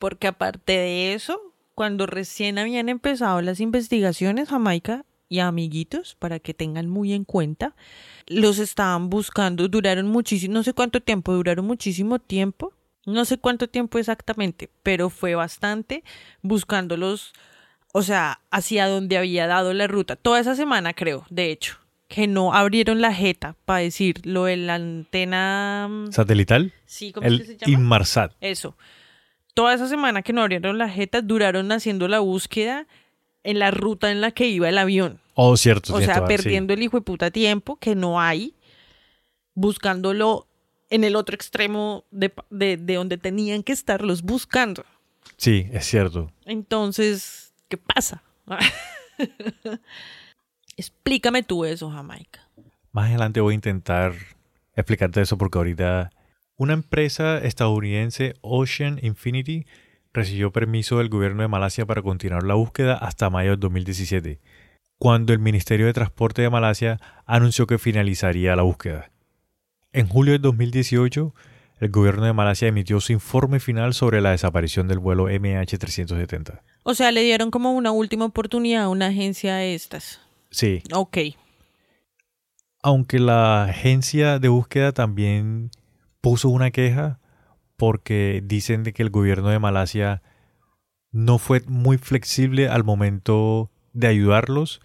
Porque aparte de eso, cuando recién habían empezado las investigaciones, Jamaica y amiguitos, para que tengan muy en cuenta, los estaban buscando, duraron muchísimo, no sé cuánto tiempo, duraron muchísimo tiempo, no sé cuánto tiempo exactamente, pero fue bastante buscándolos, o sea, hacia donde había dado la ruta. Toda esa semana, creo, de hecho, que no abrieron la jeta para decir lo de la antena... mm, Satelital, Sí, ¿cómo es que el se llama? Inmarsat. Eso. Toda esa semana que no abrieron la jeta, duraron haciendo la búsqueda en la ruta en la que iba el avión. Oh, cierto. O cierto, sea, ah, sí. perdiendo el hijo de puta tiempo que no hay, buscándolo en el otro extremo de, de, de donde tenían que estarlos buscando. Sí, es cierto. Entonces, ¿qué pasa? Explícame tú eso, Jamaica. Más adelante voy a intentar explicarte eso porque ahorita una empresa estadounidense, Ocean Infinity, recibió permiso del gobierno de Malasia para continuar la búsqueda hasta mayo de 2017, cuando el Ministerio de Transporte de Malasia anunció que finalizaría la búsqueda. En julio de 2018, el gobierno de Malasia emitió su informe final sobre la desaparición del vuelo MH370. O sea, le dieron como una última oportunidad a una agencia de estas. Sí, Ok. aunque la agencia de búsqueda también puso una queja porque dicen de que el gobierno de Malasia no fue muy flexible al momento de ayudarlos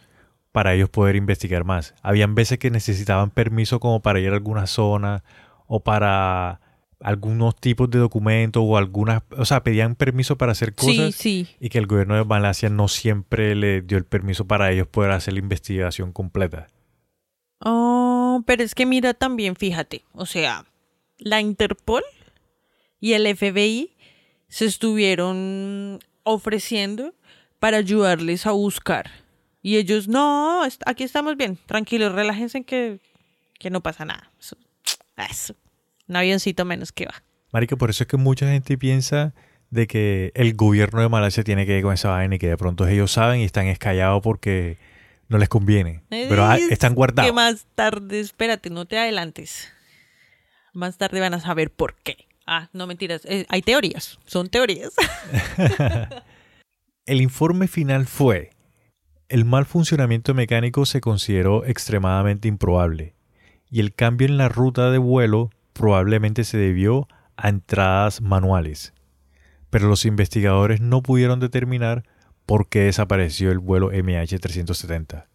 para ellos poder investigar más. Habían veces que necesitaban permiso como para ir a alguna zona o para algunos tipos de documentos o algunas, o sea, pedían permiso para hacer Sí, cosas sí. y que el gobierno de Malasia no siempre le dio el permiso para ellos poder hacer la investigación completa. Oh, pero es que mira también, fíjate, o sea, la Interpol y el FBI se estuvieron ofreciendo para ayudarles a buscar. Y ellos, no, aquí estamos bien, tranquilos, relájense que, que no pasa nada. Eso, eso, un avioncito menos que va. Marica, por eso es que mucha gente piensa de que el gobierno de Malasia tiene que ir con esa vaina y que de pronto ellos saben y están escallados porque no les conviene. Pero ah, Es están Que guardados. más tarde, espérate, no te adelantes. Más tarde van a saber por qué. Ah, no mentiras. eh, hay teorías, son teorías. El informe final fue, el mal funcionamiento mecánico se consideró extremadamente improbable y el cambio en la ruta de vuelo probablemente se debió a entradas manuales, pero los investigadores no pudieron determinar por qué desapareció el vuelo MH370.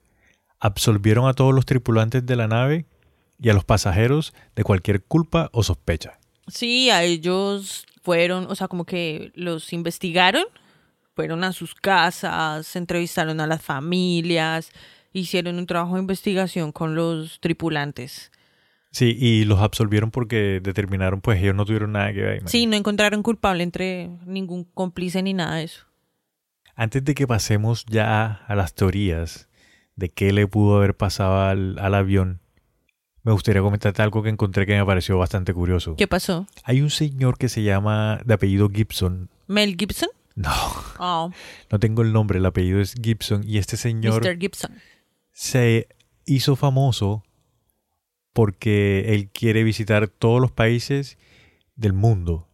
Absolvieron a todos los tripulantes de la nave y a los pasajeros de cualquier culpa o sospecha. Sí, a ellos fueron, o sea, como que los investigaron, fueron a sus casas, entrevistaron a las familias, hicieron un trabajo de investigación con los tripulantes. Sí, y los absolvieron porque determinaron, pues ellos no tuvieron nada que ver. Sí, no encontraron culpable entre ningún cómplice ni nada de eso. Antes de que pasemos ya a las teorías de qué le pudo haber pasado al, al avión, me gustaría comentarte algo que encontré que me pareció bastante curioso. ¿Qué pasó? Hay un señor que se llama de apellido Gibson. ¿Mel Gibson? No, Oh, no tengo el nombre, el apellido es Gibson. Y este señor Mr. Gibson. se hizo famoso porque él quiere visitar todos los países del mundo.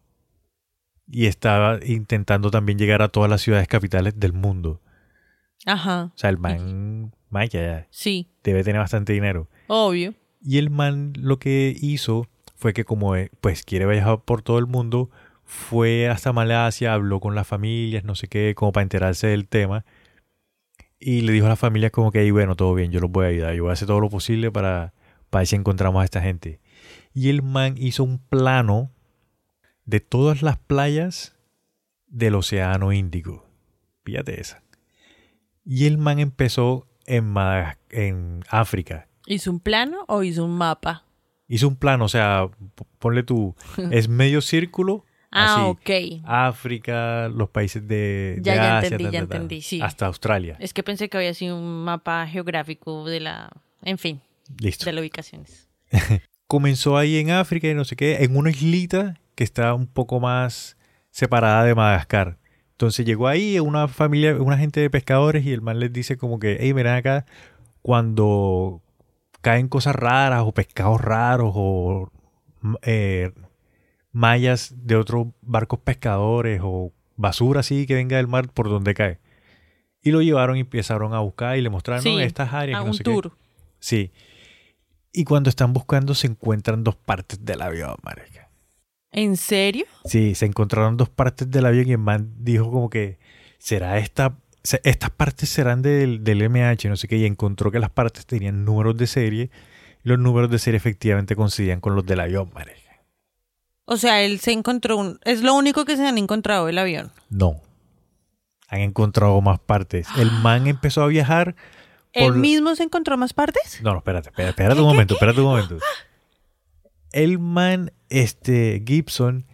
Y estaba intentando también llegar a todas las ciudades capitales del mundo. Ajá, O sea, el man, man ya sí, debe tener bastante dinero. obvio. Y el man lo que hizo fue que como eh, pues quiere viajar por todo el mundo, fue hasta Malasia, habló con las familias, no sé qué, como para enterarse del tema. Y le dijo a las familias como que, "Ey, bueno, todo bien, yo los voy a ayudar, yo voy a hacer todo lo posible para, para encontramos a esta gente. Y el man hizo un plano de todas las playas del Océano Índico. Fíjate esa. Y el man empezó en, en África. ¿Hizo un plano o hizo un mapa? Hizo un plano, o sea, ponle tú, es medio círculo. Ah, así, ok. África, los países de, de Ya, ya Asia, entendí, ta, ya ta, entendí, sí. hasta Australia. Es que pensé que había sido un mapa geográfico de la, en fin, Listo. de las ubicaciones. Comenzó ahí en África y no sé qué, en una islita que está un poco más separada de Madagascar. Entonces llegó ahí una familia, una gente de pescadores y el man les dice como que, hey, miren acá, cuando caen cosas raras o pescados raros o eh, mallas de otros barcos pescadores o basura así que venga del mar por donde cae. Y lo llevaron y empezaron a buscar y le mostraron Sí, "No, estas áreas. A que no un sé qué". tour. Sí. Y cuando están buscando se encuentran dos partes del avión, marica. ¿En serio? Sí, se encontraron dos partes del avión y el man dijo como que será esta estas partes serán del, del MH, no sé qué, y encontró que las partes tenían números de serie y los números de serie efectivamente coincidían con los del avión, marica. O sea, él se encontró un... Es lo único que se han encontrado el avión. No. Han encontrado más partes. El man empezó a viajar ¿Él Por la- mismo se encontró más partes? No, no, espérate, espérate, espérate un momento, espérate un momento. El man, este, Gibson,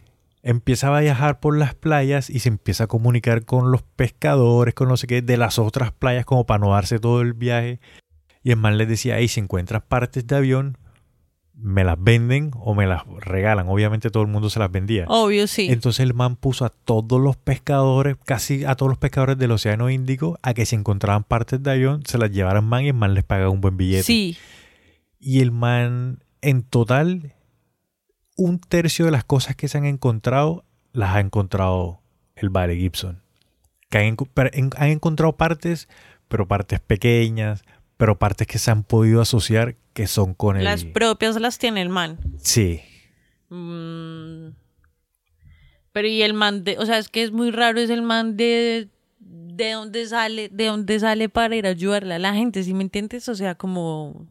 empieza a viajar por las playas y se empieza a comunicar con los pescadores, con no sé qué, de las otras playas, como para no darse todo el viaje. Y el man les decía, hey, si encuentras partes de avión, me las venden o me las regalan. Obviamente todo el mundo se las vendía. Obvio, sí. Entonces el man puso a todos los pescadores, casi a todos los pescadores del Océano Índico, a que si encontraban partes de avión, se las llevaran man y el man les pagaba un buen billete. Sí. Y el man, en total, un tercio de las cosas que se han encontrado, las ha encontrado el Vale Gibson. Que han encontrado partes, pero partes pequeñas, pero partes que se han podido asociar que son con el... Las propias las tiene el man. sí, Mm. Pero y el man de, o sea, es que es muy raro es el man de de dónde sale, de dónde sale para ir a ayudarle a la gente, ¿sí me entiendes? O sea, como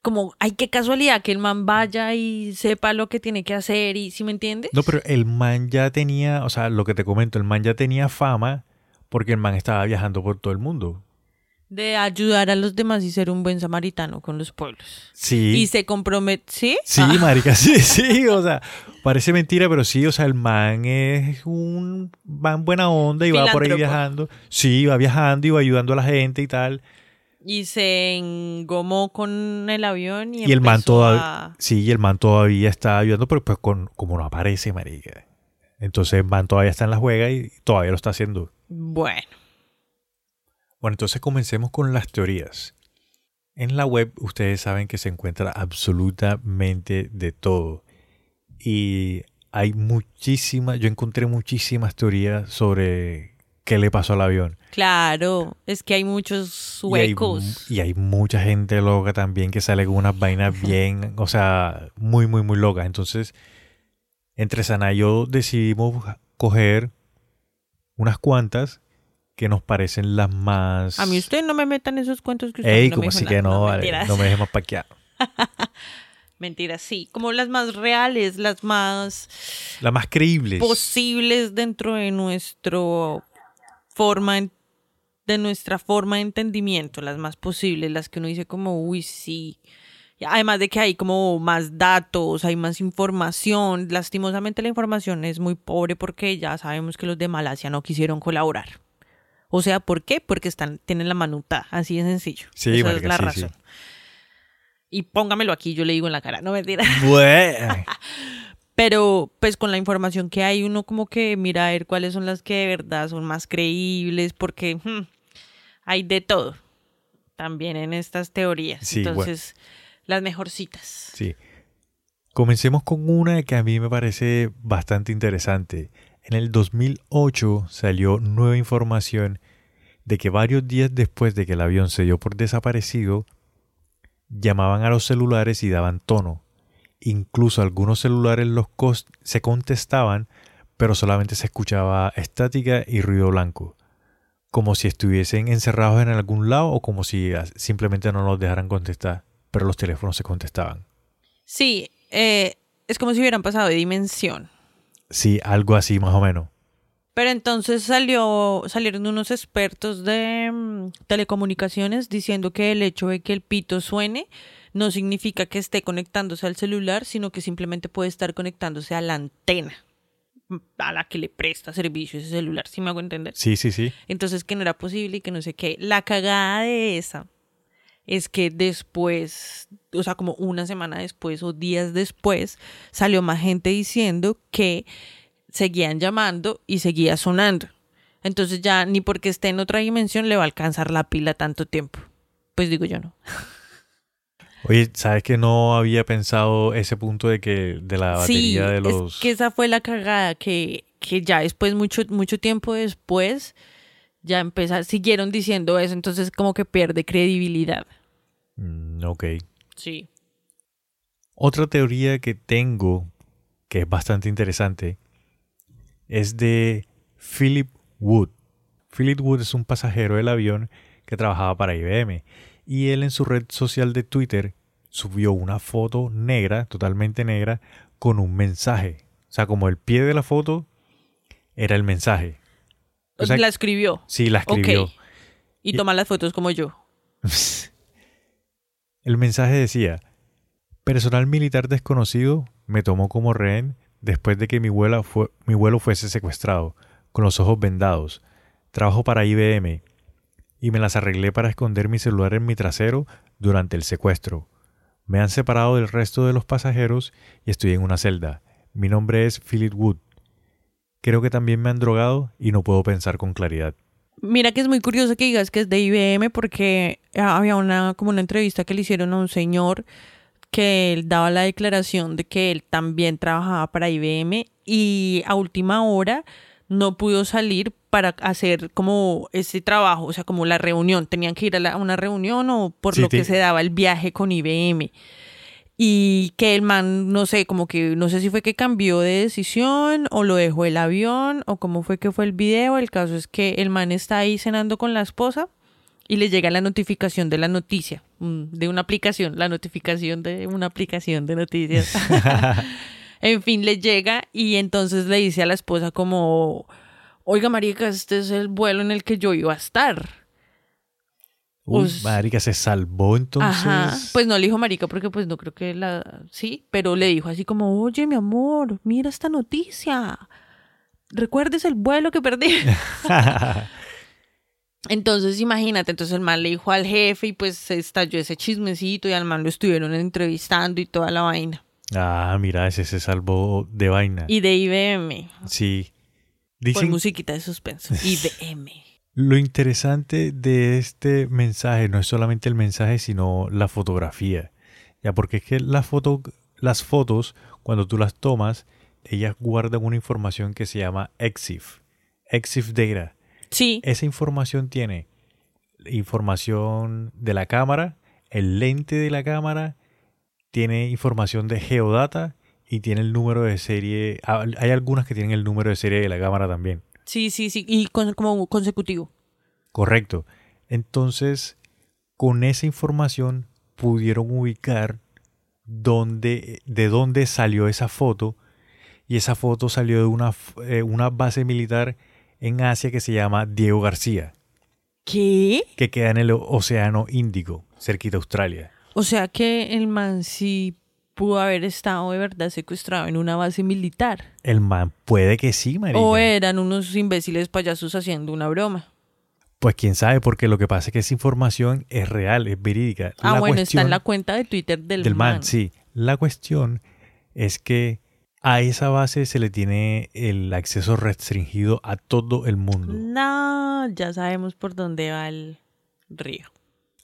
como ay qué casualidad que el man vaya y sepa lo que tiene que hacer y ¿sí me entiendes? No, pero el man ya tenía, o sea, lo que te comento, el man ya tenía fama porque el man estaba viajando por todo el mundo. De ayudar a los demás y ser un buen samaritano con los pueblos. Sí. Y se compromete, ¿sí? Sí, Ah, marica, sí, sí, o sea, parece mentira, pero sí, o sea, el man es un man buena onda y va por ahí viajando. Sí, va viajando y va ayudando a la gente y tal. y se engomó con el avión y, Y, el man todavía, a- sí, y el man todavía está ayudando, pero pues con, como no aparece, marica. Entonces el man todavía está en la juega y todavía lo está haciendo. Bueno. Bueno, entonces comencemos con las teorías. En la web ustedes saben que se encuentra absolutamente de todo. Y hay muchísimas, yo encontré muchísimas teorías sobre qué le pasó al avión. Claro, es que hay muchos Y hay, huecos. y hay mucha gente loca también que sale con unas vainas bien, o sea, muy, muy, muy locas. Entonces, Entre Sana y yo decidimos coger unas cuantas que nos parecen las más... A mí usted no me metan esos cuentos que usted Ey, no como así que no, vale, no me dejes más paqueado. Mentiras, sí. Como las más reales, las más Las más creíbles. posibles dentro de nuestro forma de nuestra forma de entendimiento, las más posibles, las que uno dice como, uy, sí. Además de que hay como más datos, hay más información. Lastimosamente la información es muy pobre porque ya sabemos que los de Malasia no quisieron colaborar. O sea, ¿por qué? Porque están, tienen la manuta, así de sencillo. Sí, Esa marica, es la sí, razón. sí. Y póngamelo aquí, yo le digo en la cara, no mentira. Bueno. Pero pues con la información que hay, uno como que mira a ver cuáles son las que de verdad son más creíbles, porque hmm, hay de todo también en estas teorías. Sí, bueno. Entonces, las mejorcitas. Sí. Comencemos con una que a mí me parece bastante interesante. En el 2008 salió nueva información de que varios días después de que el avión se dio por desaparecido, llamaban a los celulares y daban tono. Incluso algunos celulares los se contestaban, pero solamente se escuchaba estática y ruido blanco, como si estuviesen encerrados en algún lado o como si simplemente no los dejaran contestar, pero los teléfonos se contestaban. Sí, eh, es como si hubieran pasado de dimensión. Sí, algo así más o menos. Pero entonces salió, salieron unos expertos de mm, telecomunicaciones diciendo que el hecho de que el pito suene no significa que esté conectándose al celular, sino que simplemente puede estar conectándose a la antena mm, a la que le presta servicio ese celular, ¿sí me hago entender? Sí, sí, sí. Entonces que no era posible y que no sé qué. La cagada de esa es que después, o sea, como una semana después o días después, salió más gente diciendo que seguían llamando y seguía sonando. Entonces ya ni porque esté en otra dimensión le va a alcanzar la pila tanto tiempo. Pues digo yo no. Oye, ¿sabes que no había pensado ese punto de que de la Sí, batería de los es que esa fue la cagada que, que ya después, mucho, mucho tiempo después, ya empezaron, siguieron diciendo eso, entonces como que pierde credibilidad. Mm, ok. Sí. Otra teoría que tengo que es bastante interesante es de Philip Wood. Philip Wood es un pasajero del avión que trabajaba para IBM y él en su red social de Twitter subió una foto negra, totalmente negra, con un mensaje. O sea, como el pie de la foto era el mensaje. O sea, la escribió. sí, la escribió. Ok. Y Y- toma las fotos como yo. El mensaje decía, personal militar desconocido me tomó como rehén después de que mi, vuela fue- mi vuelo fuese secuestrado, con los ojos vendados. Trabajo para IBM y me las arreglé para esconder mi celular en mi trasero durante el secuestro. Me han separado del resto de los pasajeros y estoy en una celda. Mi nombre es Philip Wood. Creo que también me han drogado y no puedo pensar con claridad. Mira que es muy curioso que digas que es de IBM porque había una como una entrevista que le hicieron a un señor que él daba la declaración de que él también trabajaba para IBM y a última hora no pudo salir para hacer como ese trabajo, o sea, como la reunión, tenían que ir a, la- una reunión o por Sí, lo que se daba el viaje con IBM. Y que el man, no sé, como que no sé si fue que cambió de decisión o lo dejó el avión o cómo fue que fue el video. El caso es que el man está ahí cenando con la esposa y le llega la notificación de la noticia, mm, de una aplicación, la notificación de una aplicación de noticias. en fin, le llega y entonces le dice a la esposa como, oiga marica, este es el vuelo en el que yo iba a estar. Uy, marica, se salvó entonces. Ajá, pues no le dijo marica porque pues no creo que la... Sí, pero le dijo así como, oye mi amor, mira esta noticia. ¿Recuerdes el vuelo que perdí? Entonces imagínate, entonces el man le dijo al jefe y pues se estalló ese chismecito y al man lo estuvieron entrevistando y toda la vaina. Ah, mira, ese se salvó de vaina. Y de IBM, Sí. por Dicen, musiquita de suspenso. IBM. Lo interesante de este mensaje no es solamente el mensaje, sino la fotografía. Ya, porque es que la foto, las fotos, cuando tú las tomas, ellas guardan una información que se llama EXIF. EXIF Data. Sí, Esa información tiene información de la cámara, el lente de la cámara, tiene información de geodata y tiene el número de serie. ah, Hay algunas que tienen el número de serie de la cámara también. Sí, sí, sí. Y con- como consecutivo. Correcto. Entonces, con esa información pudieron ubicar dónde, de dónde salió esa foto. Y esa foto salió de una, eh, una base militar en Asia que se llama Diego García, ¿Qué? que queda en el Océano Índico, cerquita de Australia. O sea que el man sí pudo haber estado de verdad secuestrado en una base militar. El man puede que sí, marica. O eran unos imbéciles payasos haciendo una broma. Pues quién sabe, porque lo que pasa es que esa información es real, es verídica. Ah, La bueno, está en la cuenta de Twitter del, del man, man. sí. La cuestión es que a esa base se le tiene el acceso restringido a todo el mundo. No, ya sabemos por dónde va el río.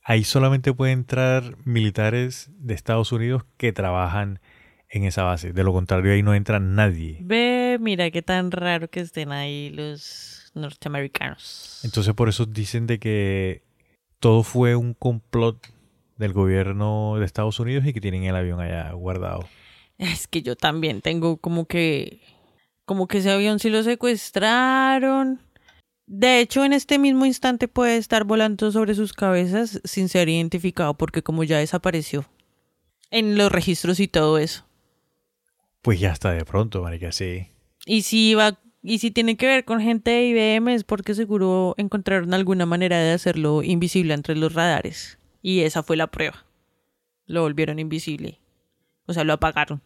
Ahí solamente pueden entrar militares de Estados Unidos que trabajan en esa base. De lo contrario, ahí no entra nadie. Ve, mira qué tan raro que estén ahí los norteamericanos. Entonces por eso dicen de que todo fue un complot del gobierno de Estados Unidos y que tienen el avión allá guardado. Es que yo también tengo como que. Como que ese avión sí lo secuestraron. De hecho, en este mismo instante puede estar volando sobre sus cabezas sin ser identificado, porque como ya desapareció. En los registros y todo eso. Pues ya está de pronto, marica, sí. Y si va. Y si tiene que ver con gente de IBM es porque seguro encontraron alguna manera de hacerlo invisible entre los radares. Y esa fue la prueba. Lo volvieron invisible. O sea, lo apagaron,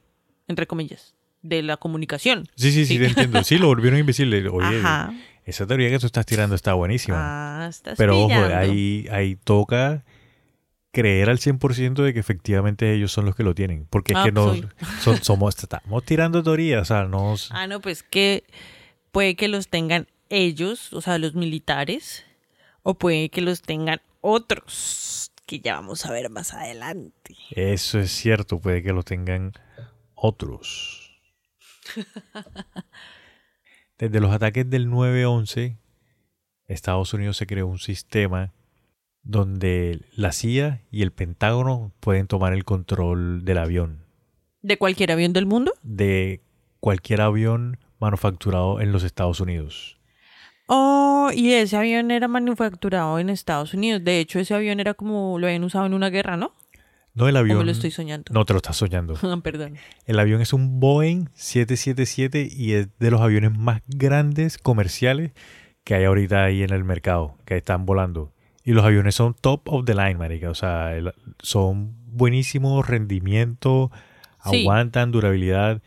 entre comillas, de la comunicación. Sí, sí, sí, Sí. te entiendo. Sí, lo volvieron invisible. Oye, Ajá. Esa teoría que tú estás tirando está buenísima. Ah, estás Pero ojo, ahí, ahí toca creer al 100% de que efectivamente ellos son los que lo tienen. Porque es Ah, que no, soy. son- somos, estamos tirando teorías, o sea. Ah, no, pues que puede que los tengan ellos, o sea, los militares, o puede que los tengan otros, que ya vamos a ver más adelante. Eso es cierto, puede que lo tengan otros. Desde los ataques del 9-11, Estados Unidos se creó un sistema donde la CIA y el Pentágono pueden tomar el control del avión, ¿De cualquier avión del mundo? de cualquier avión manufacturado en los Estados Unidos. Oh, y ese avión era manufacturado en Estados Unidos. De hecho, ese avión era como lo habían usado en una guerra, ¿no? No el ¿O avión. me lo estoy soñando? No te lo estás soñando. Ah, Perdón. El avión es un Boeing 777 y es de los aviones más grandes comerciales que hay ahorita ahí en el mercado, que están volando. Y los aviones son top of the line, marica. O sea, el- son buenísimos rendimiento, Sí. aguantan durabilidad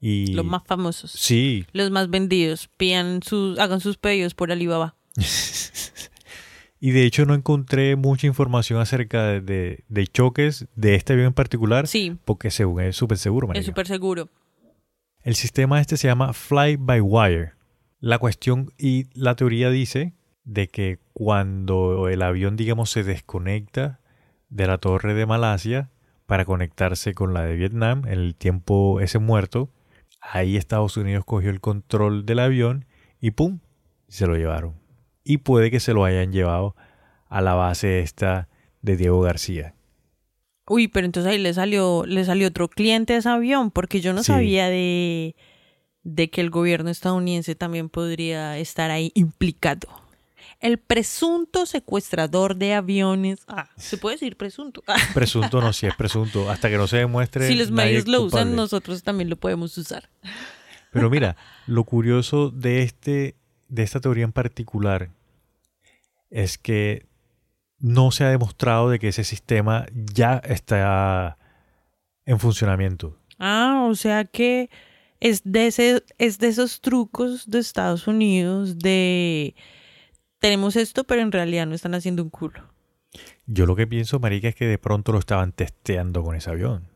y... Los más famosos. Sí, Los más vendidos. Pidan sus, hagan sus pedidos por Alibaba. y de hecho no encontré mucha información acerca de, de- de choques de este avión en particular, Sí, porque según es súper seguro, marica. es súper seguro. El sistema este se llama Fly by Wire. La cuestión y la teoría dice de que cuando el avión, digamos, se desconecta de la torre de Malasia para conectarse con la de Vietnam en el tiempo ese muerto, ahí Estados Unidos cogió el control del avión y ¡pum! se lo llevaron. Y puede que se lo hayan llevado a la base esta de Diego García. Uy, pero entonces ahí le salió, le salió otro cliente a ese avión, porque yo no Sí. sabía de, de que el gobierno estadounidense también podría estar ahí implicado. El presunto secuestrador de aviones. Ah, se puede decir presunto. Presunto no, si es presunto, hasta que no se demuestre. si los medios lo usan, nosotros también lo podemos usar. Pero mira, lo curioso de este de esta teoría en particular es que no se ha demostrado de que ese sistema ya está en funcionamiento. Ah, o sea que es de ese, es de esos trucos de Estados Unidos de tenemos esto, pero en realidad no están haciendo un culo. Yo lo que pienso, marica, es que de pronto lo estaban testeando con ese avión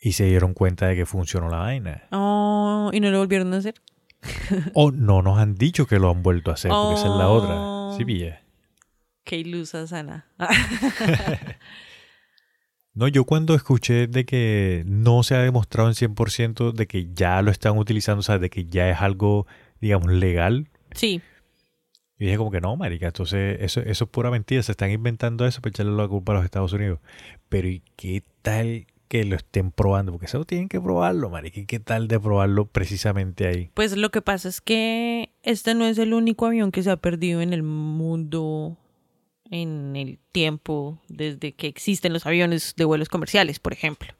y se dieron cuenta de que funcionó la vaina. Oh, y no lo volvieron a hacer. O no nos han dicho que lo han vuelto a hacer, porque esa es la Oh. otra. Sí, pilla. Qué ilusa, Sana. No, yo cuando escuché de que no se ha demostrado en 100% de que ya lo están utilizando, o sea, de que ya es algo, digamos, legal, sí, y dije como que no, marica, entonces eso, eso es pura mentira, se están inventando eso para echarle la culpa a los Estados Unidos. Pero ¿y qué tal que lo estén probando, porque eso tienen que probarlo, marica. ¿Y qué tal de probarlo precisamente ahí? Pues lo que pasa es que este no es el único avión que se ha perdido en el mundo en el tiempo desde que existen los aviones de vuelos comerciales, por ejemplo.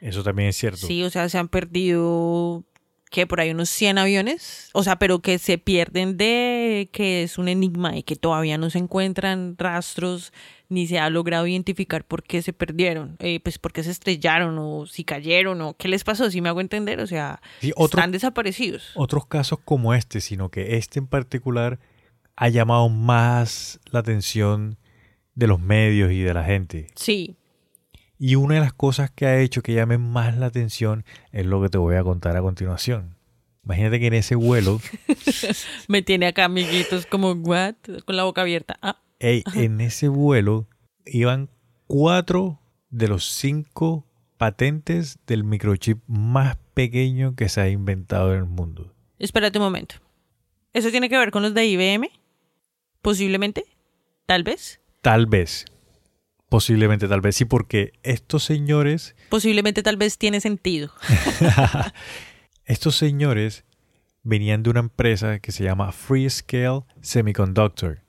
Eso también es cierto. Sí, o sea, se han perdido que por ahí unos 100 aviones, o sea, pero que se pierden de que es un enigma y que todavía no se encuentran rastros ni se ha logrado identificar por qué se perdieron, eh, pues por qué se estrellaron o si cayeron o qué les pasó, si me hago entender, o sea, Sí, otro- están desaparecidos. Otros casos como este, sino que este en particular ha llamado más la atención de los medios y de la gente. Sí, Y una de las cosas que ha hecho que llame más la atención es lo que te voy a contar a continuación. Imagínate que en ese vuelo, me tiene acá amiguitos como what con la boca abierta. Ah, ey, en ese vuelo iban cuatro de los cinco patentes del microchip más pequeño que se ha inventado en el mundo. espérate un momento. ¿Eso tiene que ver con los de IBM? Posiblemente, tal vez. Tal vez, posiblemente tal vez sí, porque estos señores Posiblemente tal vez tiene sentido. Estos señores venían de una empresa que se llama Freescale Semiconductor.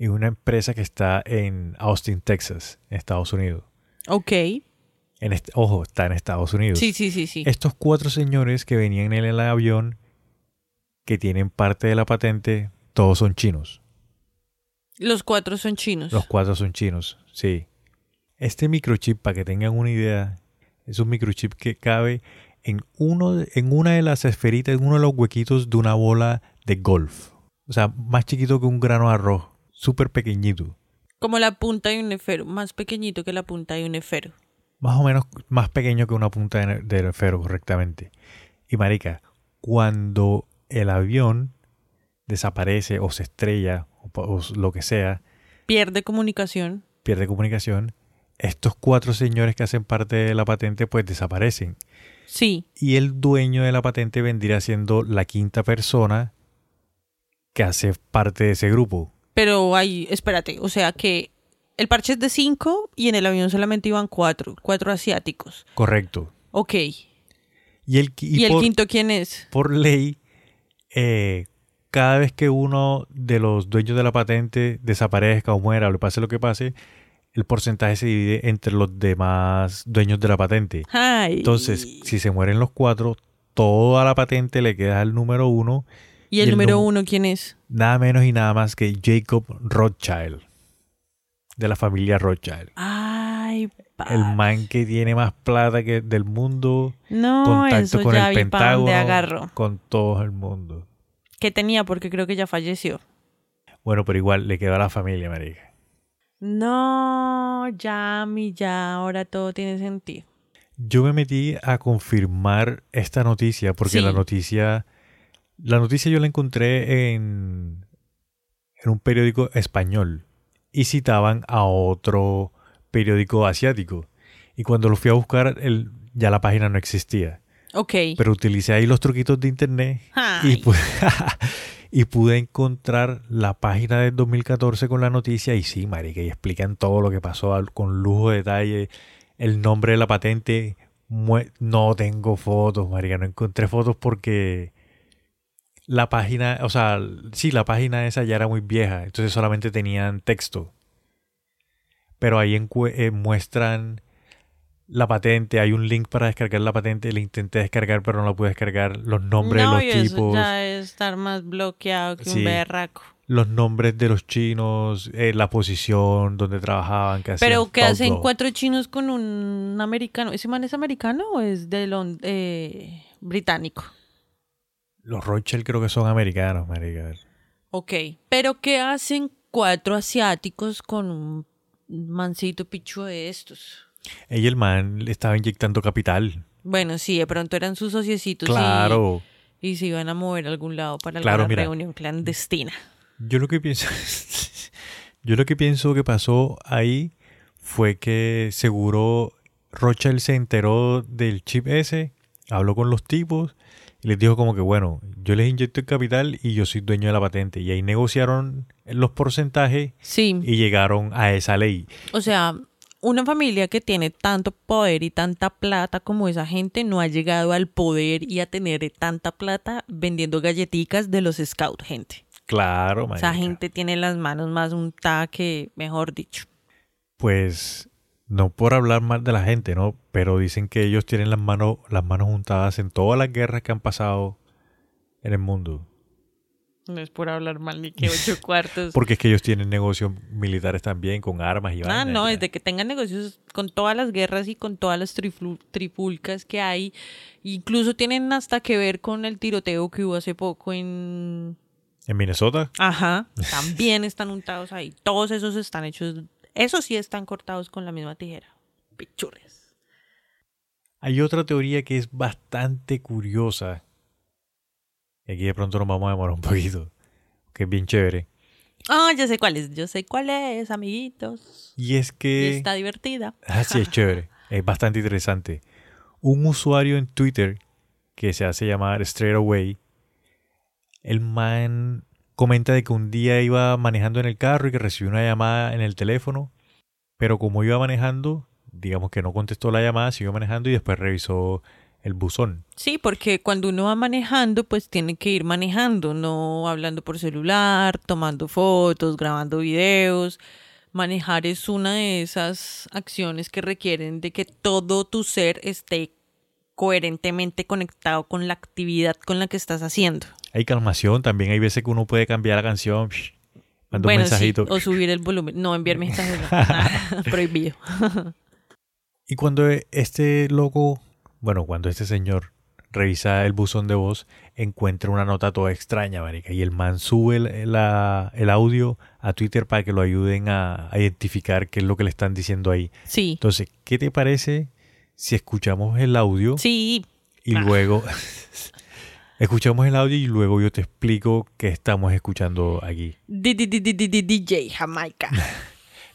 Y una empresa que está en Austin, Texas, en Estados Unidos. Ok. En este, ojo, está en Estados Unidos. Sí, sí, sí, sí. Estos cuatro señores que venían en el avión, que tienen parte de la patente, todos son chinos. Los cuatro son chinos. Los cuatro son chinos, sí. Este microchip, para que tengan una idea, es un microchip que cabe en, uno, en una de las esferitas, en uno de los huequitos de una bola de golf. O sea, más chiquito que un grano de arroz. Súper pequeñito. Como la punta de un esfero, más pequeñito que la punta de un esfero. Más o menos más pequeño que una punta de, de esfero, correctamente. Y marica, cuando el avión desaparece o se estrella o o lo que sea, Pierde comunicación. pierde comunicación, estos cuatro señores que hacen parte de la patente pues desaparecen. Sí. Y el dueño de la patente vendría siendo la quinta persona que hace parte de ese grupo. Pero hay, espérate, o sea que el parche es de cinco y en el avión solamente iban cuatro, cuatro asiáticos. Correcto. Ok. Y el, ¿Y, el quinto quién es? por ley, eh, cada vez que uno de los dueños de la patente desaparezca o muera o le pase lo que pase, el porcentaje se divide entre los demás dueños de la patente. Ay. Entonces, si se mueren los cuatro, toda la patente le queda al número uno, ¿Y el, y el número uno quién es? nada menos y nada más que Jacob Rothschild, de la familia Rothschild. Ay, El man que tiene más plata que del mundo, No, contacto eso con ya el vi Pentágono, agarro. con todo el mundo. ¿Qué tenía? Porque creo que ya falleció. Bueno, pero igual le quedó a la familia, marica. No, ya, mi, ya, ahora todo tiene sentido. Yo me metí a confirmar esta noticia porque Sí. la noticia, la noticia yo la encontré en, en un periódico español y citaban a otro periódico asiático. Y cuando lo fui a buscar, el, ya la página no existía. Ok. Pero utilicé ahí los truquitos de internet y, Ay. pu- y pude encontrar la página del 2014 con la noticia y sí, marica, y explican todo lo que pasó con lujo de detalle, el nombre de la patente. No tengo fotos, marica, no encontré fotos porque la página, o sea, sí, la página esa ya era muy vieja, entonces solamente tenían texto. Pero ahí encue- eh, muestran la patente, hay un link para descargar la patente, le intenté descargar pero no la pude descargar, los nombres no, de y los eso tipos, ya es estar más bloqueado que Sí. un berraco. los nombres de los chinos, eh, la posición donde trabajaban, que hacían Pero ¿qué hacen cuatro chinos con un americano? ¿Ese man es americano o es de eh, británico? Los Rothschild creo que son americanos, marica. Ok. Pero ¿qué hacen cuatro asiáticos con un mancito pichu de estos? Ella el man le estaba inyectando capital. Bueno, sí, de pronto eran sus sociecitos Claro. y, se iban a mover a algún lado para Claro, alguna mira. reunión clandestina. Yo lo que pienso Yo lo que pienso que pasó ahí fue que seguro Rothschild se enteró del chip ese, habló con los tipos y les dijo como que bueno, yo les inyecto el capital y yo soy dueño de la patente y ahí negociaron los porcentajes Sí, y llegaron a esa ley. o sea, una familia que tiene tanto poder y tanta plata como esa gente no ha llegado al poder y a tener tanta plata vendiendo galletitas de los scouts, gente. Claro, Esa marica. gente tiene las manos más untadas que, mejor dicho. Pues no por hablar mal de la gente, ¿no? Pero dicen que ellos tienen las manos, las manos juntadas en todas las guerras que han pasado en el mundo. No es por hablar mal ni que ocho cuartos. Porque es que ellos tienen negocios militares también con armas y Ah, vainas, no, ya. es de que tengan negocios con todas las guerras y con todas las trifulcas que hay. Incluso tienen hasta que ver con el tiroteo que hubo hace poco en... En Minnesota, Ajá, también están untados ahí. Todos esos están hechos... Esos sí están cortados con la misma tijera. Pichurres. hay otra teoría que es bastante curiosa. Y aquí de pronto nos vamos a demorar un poquito. Que es bien chévere. Ah, ya sé cuál es. Yo sé cuál es, amiguitos. Y es Y que... está divertida. Ah, sí, es chévere. Es bastante interesante. Un usuario en Twitter que se hace llamar Straight Away, el man comenta de que un día iba manejando en el carro y que recibió una llamada en el teléfono, pero como iba manejando, digamos que no contestó la llamada, siguió manejando y después revisó el buzón. Sí, porque cuando uno va manejando, pues tiene que ir manejando, no hablando por celular, tomando fotos, grabando videos. Manejar es una de esas acciones que requieren de que todo tu ser esté coherentemente conectado con la actividad con la que estás haciendo. Hay calmación, también hay veces que uno puede cambiar la canción, psh, un sí, mensajito. o subir el volumen. No, enviar mensajes. no. Prohibido. Y cuando este loco, bueno, cuando este señor revisa el buzón de voz, encuentra una nota toda extraña, marica. Y el man sube el, la- el audio a Twitter para que lo ayuden a, a identificar qué es lo que le están diciendo ahí. Sí, Entonces, ¿qué te parece si escuchamos el audio sí. y Ah. luego... escuchamos el audio y luego yo te explico qué estamos escuchando aquí. DJ Jamaica.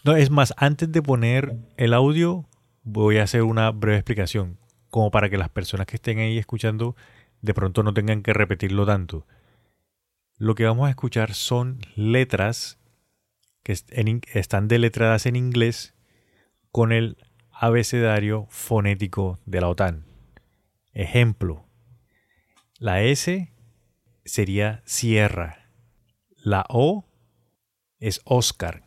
No, es más, antes de poner el audio, voy a hacer una breve explicación, como para que las personas que estén ahí escuchando de pronto no tengan que repetirlo tanto. Lo que vamos a escuchar son letras que están deletradas en inglés con el abecedario fonético de la OTAN. Ejemplo, la S sería Sierra, la O es Oscar,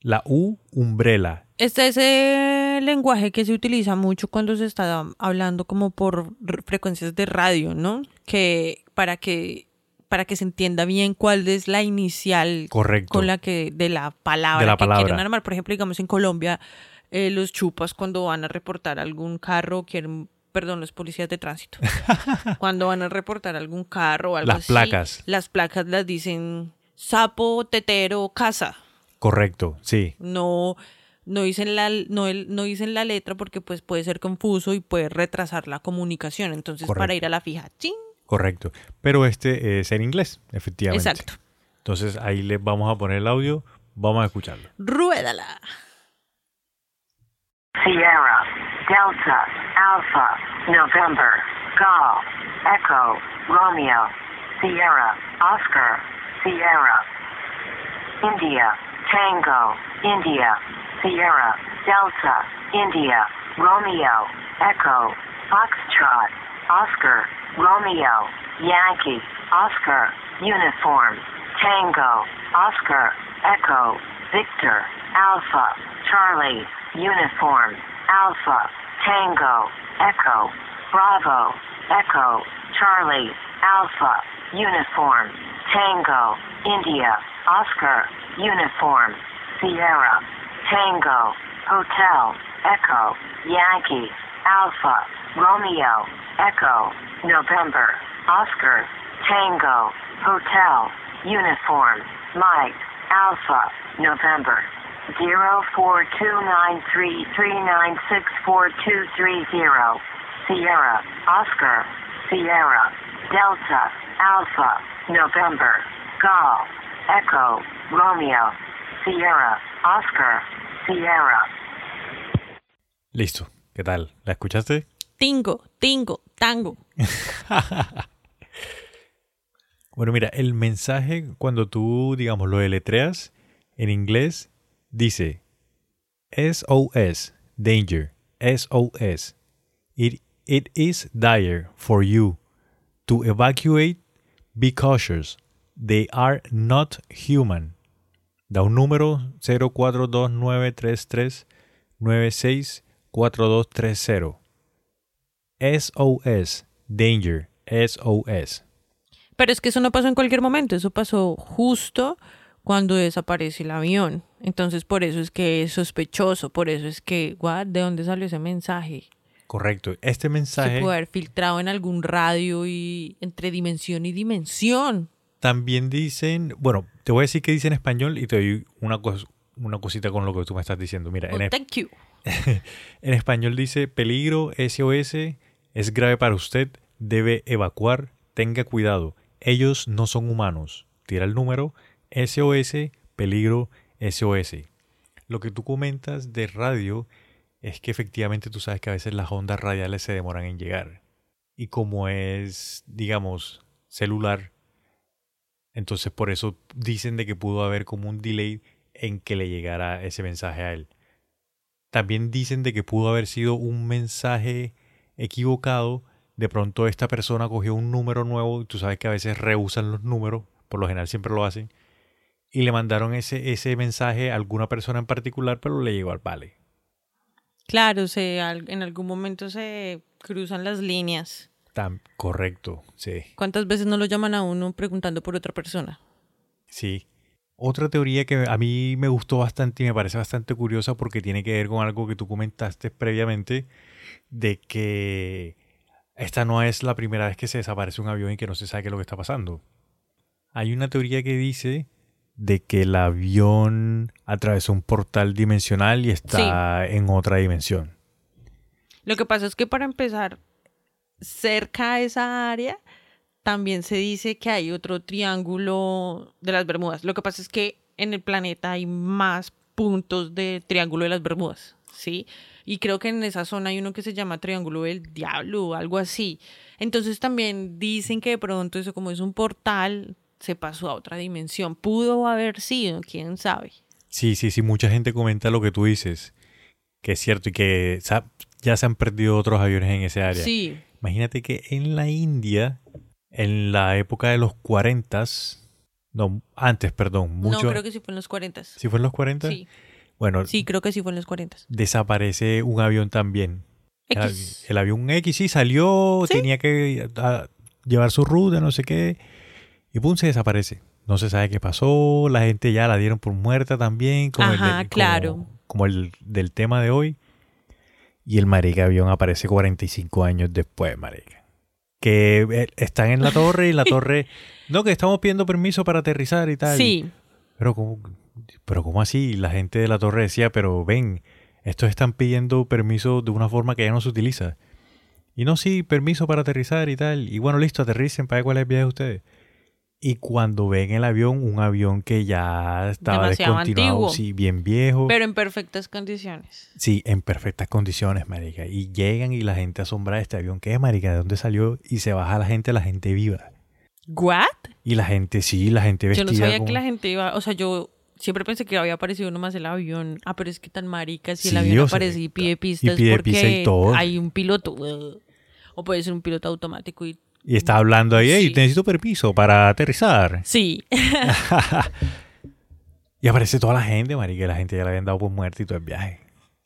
la U, Umbrella. Este es el lenguaje que se utiliza mucho cuando se está hablando como por frecuencias de radio, ¿no? Que para que para que se entienda bien cuál es la inicial Correcto. con la que de la palabra De la que palabra. quieren armar. Por ejemplo, digamos en Colombia eh, los chupas cuando van a reportar algún carro quieren perdón, los policías de tránsito. cuando van a reportar algún carro o algo Las así, placas. las placas las dicen sapo, tetero, casa Correcto, sí. no no dicen la no, el- no dicen la letra porque pues puede ser confuso y puede retrasar la comunicación entonces para ir a la fija ¡chin! Correcto. Pero este es en inglés, efectivamente. exacto Entonces ahí les vamos a poner el audio. Vamos a escucharlo. ruédala Sierra, Delta, Alpha, November, Golf, Echo, Romeo, Sierra, Oscar, Sierra, India, Tango, India, Sierra, Delta, India, Romeo, Echo, Foxtrot, Oscar, Romeo, Yankee, Oscar, Uniform, Tango, Oscar, Echo, Victor, Alpha, Charlie, Uniform, Alpha, Tango, Echo, Bravo, Echo, Charlie, Alpha, Uniform, Tango, India, Oscar, Uniform, Sierra, Tango, Hotel, Echo, Yankee, Alpha, Romeo, Echo, November, Oscar, Tango, Hotel, Uniform, Mike, Alpha, November, 042933964230, Sierra, Oscar, Sierra, Delta, Alpha, November, Golf, Echo, Romeo, Sierra, Oscar, Sierra. Listo. ¿Qué tal? ¿La escuchaste? tingo tingo tango Bueno, mira, el mensaje cuando tú, digamos, lo deletreas en inglés, dice SOS, danger, SOS. It, it is dire for you to evacuate. Be cautious. They are not human. Da un número 042933964230. SOS, danger, SOS. Pero es que eso no pasó en cualquier momento, eso pasó justo cuando desaparece el avión. Entonces por eso es que es sospechoso, por eso es que, what, ¿de dónde salió ese mensaje? Correcto. Este Se mensaje puede haber filtrado en algún radio y entre dimensión y dimensión. también dicen, bueno, te voy a decir qué dice en español y te doy una, cos- una cosita con lo que tú me estás diciendo. Mira, Oh, en, thank you. en español dice peligro SOS, es grave para usted, debe evacuar, tenga cuidado, ellos no son humanos. Tira el número SOS, peligro SOS. Lo que tú comentas de radio es que efectivamente tú sabes que a veces las ondas radiales se demoran en llegar. Y como es, digamos, celular, entonces por eso dicen de que pudo haber como un delay en que le llegara ese mensaje a él. También dicen de que pudo haber sido un mensaje equivocado. De pronto esta persona cogió un número nuevo, y tú sabes que a veces rehusan los números, por lo general siempre lo hacen, y le mandaron ese, ese mensaje a alguna persona en particular, pero le llegó al vale. Claro, se, en algún momento se cruzan las líneas. Tan correcto, sí. ¿Cuántas veces no lo llaman a uno preguntando por otra persona? Sí. Otra teoría que a mí me gustó bastante y me parece bastante curiosa porque tiene que ver con algo que tú comentaste previamente, de que esta no es la primera vez que se desaparece un avión y que no se sabe qué es lo que está pasando. Hay una teoría que dice de que el avión atravesó un portal dimensional y está en otra dimensión. Lo que pasa es que para empezar, cerca a esa área también se dice que hay otro triángulo de las Bermudas. Lo que pasa es que en el planeta hay más puntos de triángulo de las Bermudas, ¿sí? Y creo que en esa zona hay uno que se llama Triángulo del Diablo o algo así. Entonces también dicen que de pronto eso como es un portal, se pasó a otra dimensión. Pudo haber sido, quién sabe. Sí, sí, sí, mucha gente comenta lo que tú dices, que es cierto y que ya se han perdido otros aviones en ese área. Sí, Imagínate que en la India, en la época de los 40, no, antes, perdón, mucho. no, creo que sí fue en los 40. ¿Sí fue en los 40? Sí, Bueno, sí, creo que sí fue en los 40. desaparece un avión también. El, avi- X. el avión X sí salió, Sí. tenía que ah, llevar su ruta, no sé qué, y pum, se desaparece. No se sabe qué pasó, la gente ya la dieron por muerta también, como, el, Ajá, como- claro. como el del tema de hoy. Y el marica avión aparece 45 años después, marica. Que eh, están en la torre y la torre... No, que estamos pidiendo permiso para aterrizar y tal. Sí, Pero ¿cómo, pero ¿cómo así? La gente de la torre decía, pero ven, estos están pidiendo permiso de una forma que ya no se utiliza. Y no, sí, permiso para aterrizar y tal. Y bueno, listo, aterricen para ver cuál es el viaje de ustedes. Y cuando ven el avión, un avión que ya estaba Demasiado descontinuado, antiguo. sí, bien viejo. pero en perfectas condiciones. Sí, en perfectas condiciones, marica. Y llegan y la gente asombra de este avión. ¿Qué es, marica? ¿De dónde salió? Y se baja la gente, la gente viva. ¿What? Y la gente, sí, la gente Yo vestida no sabía como- que la gente iba, o sea, yo siempre pensé que había aparecido nomás el avión. Ah, pero es que tan marica si el avión sea, aparece y pide pistas pide porque pista y todo. hay un piloto. uh, O puede ser un piloto automático y Y está hablando ahí, hey, Sí. necesito permiso para aterrizar. sí. Y aparece toda la gente, marica, y la gente ya le habían dado por muerte y todo el viaje.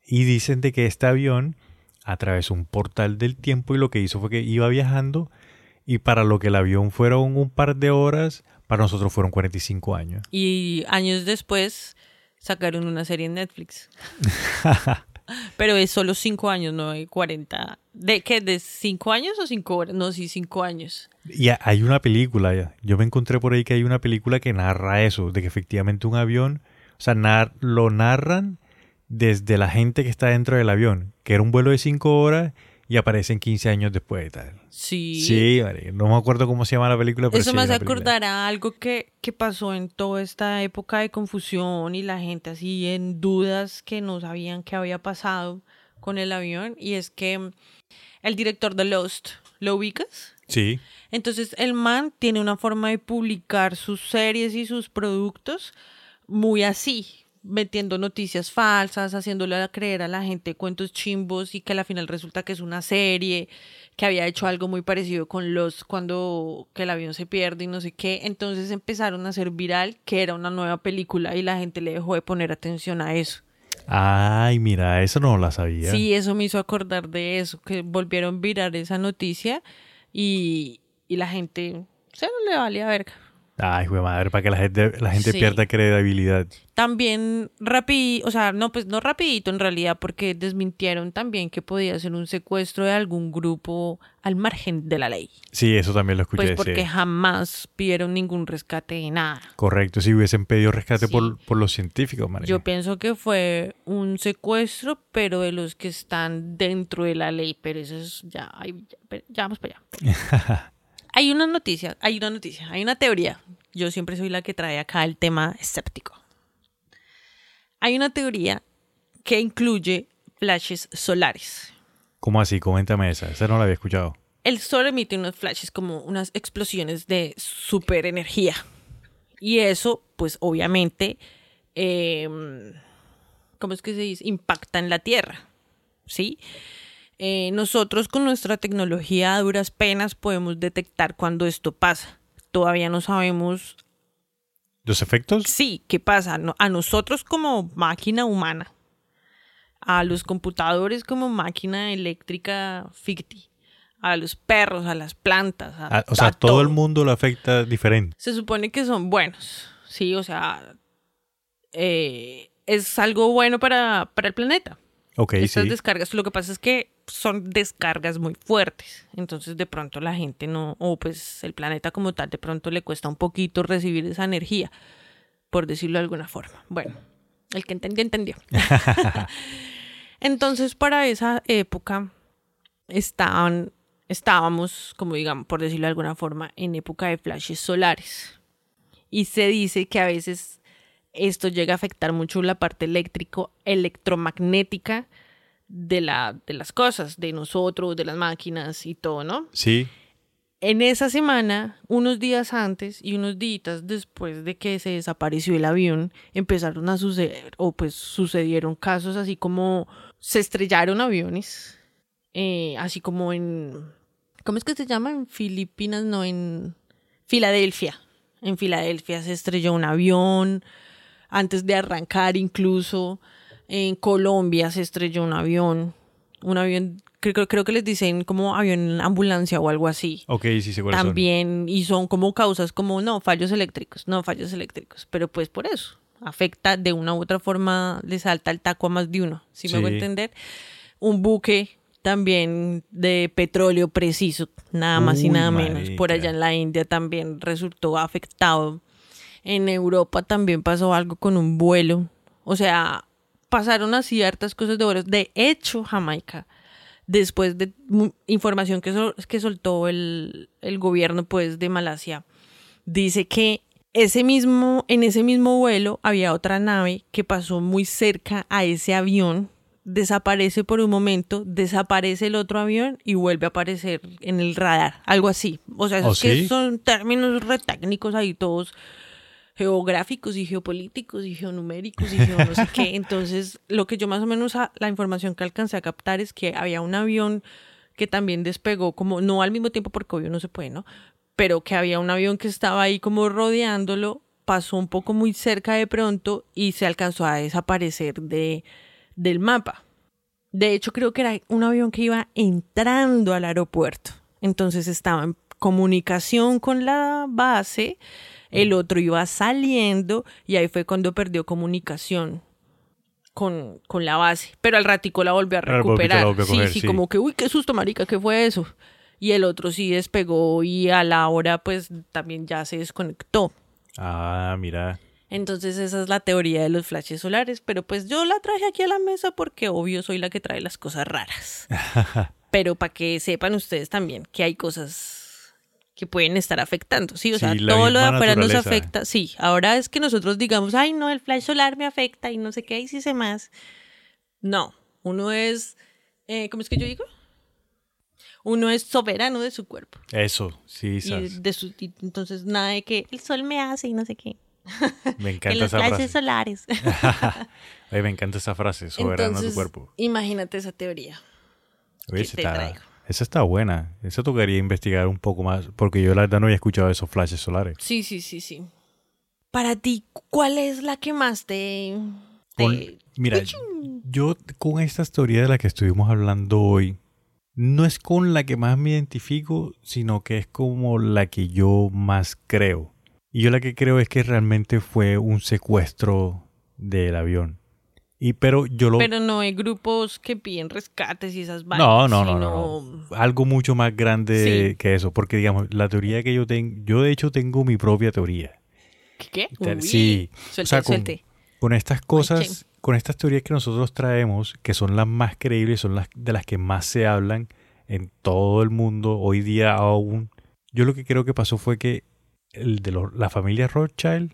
Y dicen de que este avión atravesó un portal del tiempo y lo que hizo fue que iba viajando y para lo que el avión fueron un par de horas, para nosotros fueron 45 años. y años después sacaron una serie en Netflix. Pero es solo cinco años, no hay 40. ¿De qué? ¿De cinco años o cinco horas? No, sí, cinco años. Y ha- hay una película, yo me encontré por ahí que hay una película que narra eso, de que efectivamente un avión, o sea, nar- lo narran desde la gente que está dentro del avión, que era un vuelo de 5 horas y aparecen 15 años después y tal. Sí. Sí, marica, no me acuerdo cómo se llama la película, pero Eso sí me hace acordar a algo que, que pasó en toda esta época de confusión y la gente así en dudas que no sabían qué había pasado con el avión. Y es que mm, el director de Lost, ¿lo ubicas? Sí, Entonces el man tiene una forma de publicar sus series y sus productos muy así, metiendo noticias falsas, haciéndole creer a la gente cuentos chimbos y que al final resulta que es una serie, que había hecho algo muy parecido con los cuando que el avión se pierde y no sé qué. Entonces empezaron a hacer viral que era una nueva película y la gente le dejó de poner atención a eso. Ay, mira, eso no la sabía. Sí, eso me hizo acordar de eso, que volvieron a virar esa noticia y, y la gente se no le valía verga. Ay, güey, madre, para que la gente, la gente Sí. pierda credibilidad. También rapidito, o sea, no, pues no rapidito en realidad, porque desmintieron también que podía ser un secuestro de algún grupo al margen de la ley. Sí, eso también lo escuché. Pues sí. porque jamás pidieron ningún rescate de nada. Correcto, si hubiesen pedido rescate Sí. por, por los científicos, marica. Yo pienso que fue un secuestro, pero de los que están dentro de la ley, pero eso es ya, ya, ya vamos para allá. hay una noticia, hay una noticia, hay una teoría. Yo siempre soy la que trae acá el tema escéptico. Hay una teoría que incluye flashes solares. ¿Cómo así? Coméntame esa. Esa no la había escuchado. El sol emite unos flashes como unas explosiones de super energía. Y eso, pues obviamente, eh, ¿cómo es que se dice? Impacta en la Tierra. ¿Sí? Eh, nosotros con nuestra tecnología a duras penas podemos detectar cuando esto pasa. Todavía no sabemos, ¿Los efectos? sí, qué pasa. A nosotros como máquina humana, a los computadores como máquina eléctrica ficti, a los perros, a las plantas. a- Ah, o sea, a todo el mundo lo afecta diferente. se supone que son buenos, sí, o sea, eh, es algo bueno para, para el planeta. Ok, Estas sí. descargas, lo que pasa es que son descargas muy fuertes, entonces de pronto la gente no, o pues el planeta como tal, de pronto le cuesta un poquito recibir esa energía, por decirlo de alguna forma. Bueno, el que entendió, entendió. entonces para esa época estaban, estábamos, como digamos, por decirlo de alguna forma, en época de flashes solares. Y se dice que a veces esto llega a afectar mucho la parte eléctrico, electromagnética de, la, de las cosas, de nosotros, de las máquinas y todo, ¿no? Sí. En esa semana, unos días antes y unos días después de que se desapareció el avión, empezaron a suceder, o pues sucedieron casos así como se estrellaron aviones, eh, así como en, ¿cómo es que se llama? En Filipinas, no, en Filadelfia. En Filadelfia se estrelló un avión, antes de arrancar incluso. En Colombia se estrelló un avión, un avión, creo, creo que les dicen como avión en ambulancia o algo así. Ok, sí, son. También, y son como causas como, no, fallos eléctricos, no, fallos eléctricos, pero pues por eso, afecta de una u otra forma, le salta el taco a más de uno, si me voy a entender. Un buque también de petróleo preciso, nada más y nada menos. Por allá en la India también resultó afectado. En Europa también pasó algo con un vuelo. O sea, pasaron así hartas cosas de vuelos. De hecho, Jamaica, después de información que, sol- que soltó el, el gobierno pues de Malasia, dice que ese mismo, en ese mismo vuelo había otra nave que pasó muy cerca a ese avión, desaparece por un momento, desaparece el otro avión y vuelve a aparecer en el radar, algo así. O sea, ¿Oh, esos que sí? son términos re técnicos ahí todos geográficos y geopolíticos y geonuméricos y no sé qué. Entonces, lo que yo más o menos, a- la información que alcancé a captar es que había un avión que también despegó, como no al mismo tiempo porque obvio no se puede, ¿no? Pero que había un avión que estaba ahí como rodeándolo, pasó un poco muy cerca de pronto y se alcanzó a desaparecer de, del mapa. De hecho, creo que era un avión que iba entrando al aeropuerto. Entonces estaba en comunicación con la base, el otro iba saliendo y ahí fue cuando perdió comunicación con, con la base. Pero al ratico la volvió a recuperar. volvió a sí, sí, sí. como que, uy, qué susto, marica, ¿qué fue eso? Y el otro sí despegó y a la hora pues también ya se desconectó. Ah, mira. Entonces esa es la teoría de los flashes solares, pero pues yo la traje aquí a la mesa porque obvio soy la que trae las cosas raras. pero para que sepan ustedes también que hay cosas que pueden estar afectando, sí, o Sí, sea, todo lo de afuera nos afecta, sí, ahora es que nosotros digamos, ay no, el flash solar me afecta y no sé qué, y si sé más. No, uno es, eh, ¿cómo es que yo digo? Uno es soberano de su cuerpo. Eso, sí, Y sas. de su, y entonces nada de que el sol me hace y no sé qué. Me En encanta los esa flashes frase. solares. Ay, me encanta esa frase, soberano Entonces, tu cuerpo. imagínate esa teoría. Oye, ¿qué esa te está, traigo? Esa está buena. Esa tocaría investigar un poco más, porque yo la verdad no había escuchado esos flashes solares. Sí, sí, sí, sí. Para ti, ¿cuál es la que más te... Con- te- mira, yo con esta teoría de la que estuvimos hablando hoy, no es con la que más me identifico, sino que es como la que yo más creo. Y yo la que creo es que realmente fue un secuestro del avión. Y pero yo lo Pero no hay grupos que piden rescates y esas vainas. no, no, no, no, algo mucho más grande Sí. que eso, porque digamos, la teoría que yo tengo, yo de hecho tengo mi propia teoría. ¿Qué? Uy, sí, Suelte, o sea, con- suelte. Con estas cosas, con estas teorías que nosotros traemos, que son las más creíbles, son las de las que más se hablan en todo el mundo hoy día aún. Yo lo que creo que pasó fue que el de los- la familia Rothschild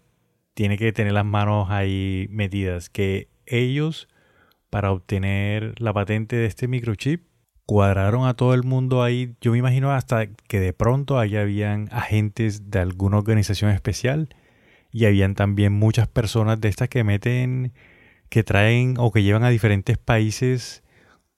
tiene que tener las manos ahí metidas, que ellos para obtener la patente de este microchip cuadraron a todo el mundo ahí. Yo me imagino hasta que de pronto ahí habían agentes de alguna organización especial y habían también muchas personas de estas que meten, que traen o que llevan a diferentes países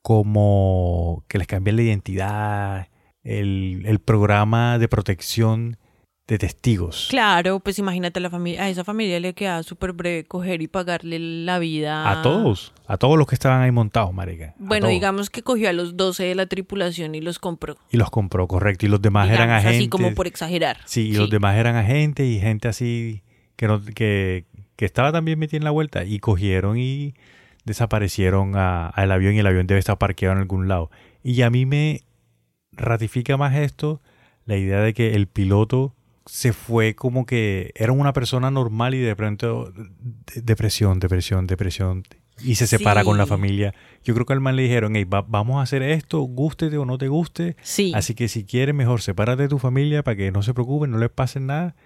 como que les cambian la identidad, el, el programa de protección de testigos. Claro, pues imagínate a la familia, a esa familia le queda súper breve coger y pagarle la vida. A todos, a todos los que estaban ahí montados, marica. a Bueno, digamos que cogió a los 12 de la tripulación y los compró. Y los compró, correcto. Y los demás eran agentes. Así como por exagerar. Sí, y los demás eran agentes y gente así que, no, que, que estaba también metida en la vuelta. Y cogieron y desaparecieron a- al avión y el avión debe estar parqueado en algún lado. Y a mí me ratifica más esto la idea de que el piloto se fue como que era una persona normal y de pronto de- depresión, depresión, depresión y se separa Sí. con la familia. Yo creo que al man le dijeron, hey, va- vamos a hacer esto, gústete o no te guste, Sí. Así que si quieres, mejor sepárate de tu familia para que no se preocupen, no les pase nada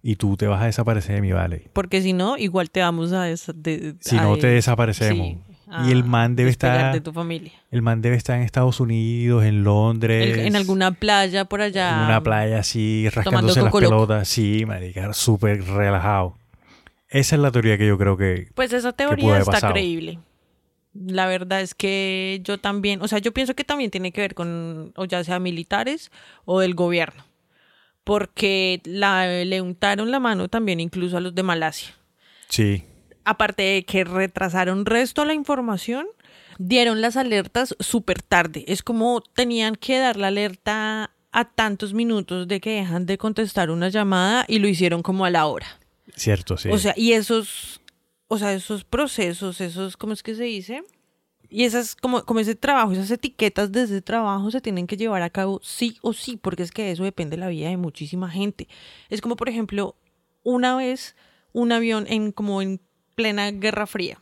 y tú te vas a desaparecer de mi vale. Porque si no, igual te vamos a... des- de- Si no te desaparecemos. sí, y el man debe estar de tu familia. el man debe estar en Estados Unidos, en Londres, El- en alguna playa por allá. en una playa así rascándose las pelotas, sí, marica, súper relajado. Esa es la teoría que yo creo que Pues esa teoría está pasado. creíble. La verdad es que yo también, o sea, yo pienso que también tiene que ver con, o ya sea militares o del gobierno, porque la, le untaron la mano también incluso a los de Malasia. sí, Aparte de que retrasaron resto la información, dieron las alertas súper tarde. Es como tenían que dar la alerta a tantos minutos de que dejan de contestar una llamada y lo hicieron como a la hora. cierto, sí. O sea, y esos, o sea, esos procesos, esos, ¿cómo es que se dice? Y esas, como, como ese trabajo, esas etiquetas de ese trabajo se tienen que llevar a cabo sí o sí, porque es que de eso depende la vida de muchísima gente. Es como, por ejemplo, una vez un avión en como en plena Guerra Fría.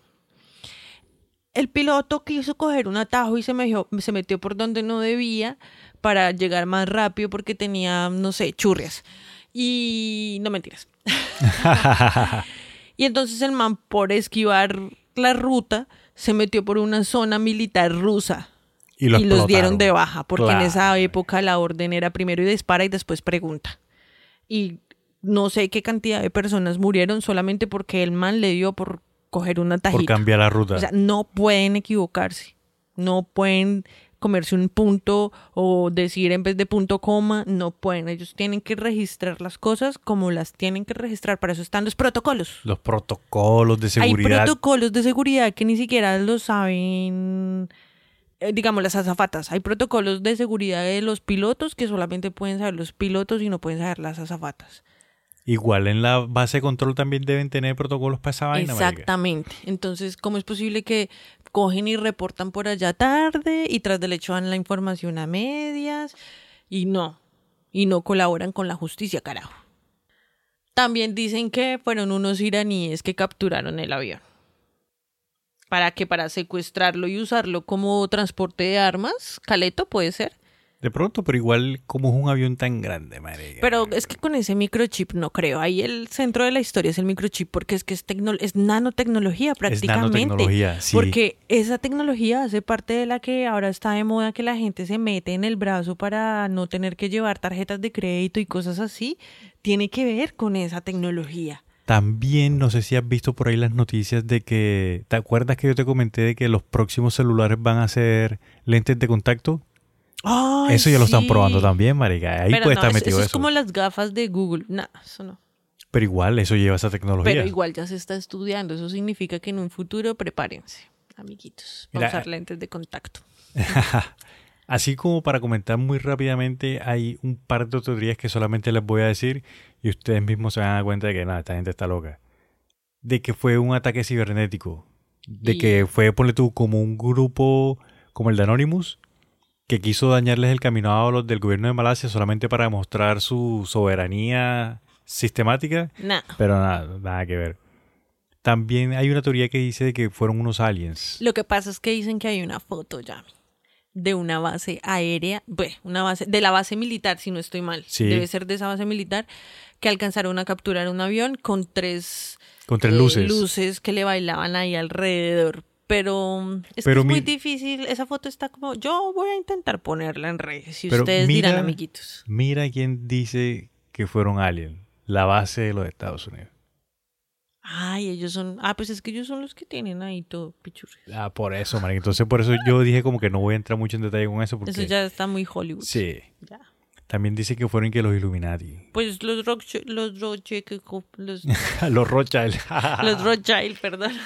El piloto quiso coger un atajo y se metió, se metió por donde no debía para llegar más rápido porque tenía, no sé, churrias. Y no mentiras. Y entonces el man, por esquivar la ruta, se metió por una zona militar rusa. y lo y los dieron de baja, porque en esa época la orden era primero y dispara y después pregunta. Y no sé qué cantidad de personas murieron solamente porque el man le dio por coger una por tajita. cambiar la ruta. O sea, no pueden equivocarse. No pueden comerse un punto o decir en vez de punto coma, no pueden. Ellos tienen que registrar las cosas como las tienen que registrar. Para eso están los protocolos. los protocolos de seguridad. Hay protocolos de seguridad que ni siquiera lo saben, eh, digamos, las azafatas. Hay protocolos de seguridad de los pilotos que solamente pueden saber los pilotos y no pueden saber las azafatas. Igual en la base de control también deben tener protocolos para esa vaina. Exactamente. Entonces, ¿cómo es posible que cogen y reportan por allá tarde y tras del hecho dan la información a medias y no, y no colaboran con la justicia, carajo? También dicen que fueron unos iraníes que capturaron el avión. ¿Para qué? Para secuestrarlo y usarlo como transporte de armas. Caleto puede ser. De pronto, pero igual como es un avión tan grande, marica. Pero es que con ese microchip no creo. Ahí el centro de la historia es el microchip porque es que es, es nanotecnología prácticamente. nanotecnología, sí. Porque esa tecnología hace parte de la que ahora está de moda que la gente se mete en el brazo para no tener que llevar tarjetas de crédito y cosas así. Tiene que ver con esa tecnología. También no sé si has visto por ahí las noticias de que, ¿te acuerdas que yo te comenté de que los próximos celulares van a ser lentes de contacto? Eso ya lo están probando también, marica. Ahí Pero puede no, estar eso- metido eso eso. es como las gafas de Google. No, eso no. Pero igual, eso lleva esa tecnología. Pero igual ya se está estudiando. Eso significa que en un futuro prepárense, amiguitos, para Mira, usar lentes de contacto. Así como para comentar muy rápidamente, hay un par de teorías que solamente les voy a decir y ustedes mismos se van a dar cuenta de que nada, esta gente está loca. De que fue un ataque cibernético. De Y- que fue, ponle tú, como un grupo como el de Anonymous que quiso dañarles el caminado a los del gobierno de Malasia solamente para demostrar su soberanía sistemática. Nah. Pero nada, nada que ver. También hay una teoría que dice que fueron unos aliens. Lo que pasa es que dicen que hay una foto ya de una base aérea, bueno, una base de la base militar, si no estoy mal. Sí. Debe ser de esa base militar que alcanzaron a capturar un avión con tres Con tres eh, luces. luces que le bailaban ahí alrededor. Pero es, Pero que es muy difícil. Esa foto está como. Yo voy a intentar ponerla en redes. Si ustedes mira- dirán, amiguitos. Mira quién dice que fueron aliens. La base de los Estados Unidos. Ay, ellos son. Ah, pues es que ellos son los que tienen ahí todo pichurri. Ah, por eso, marica. Entonces, por eso yo dije como que no voy a entrar mucho en detalle con eso. Porque, Eso ya está muy Hollywood. Sí. Ya. También dice que fueron que los Illuminati. Pues los Roche, los Roche, los Rothschild. los Rothschild, perdón.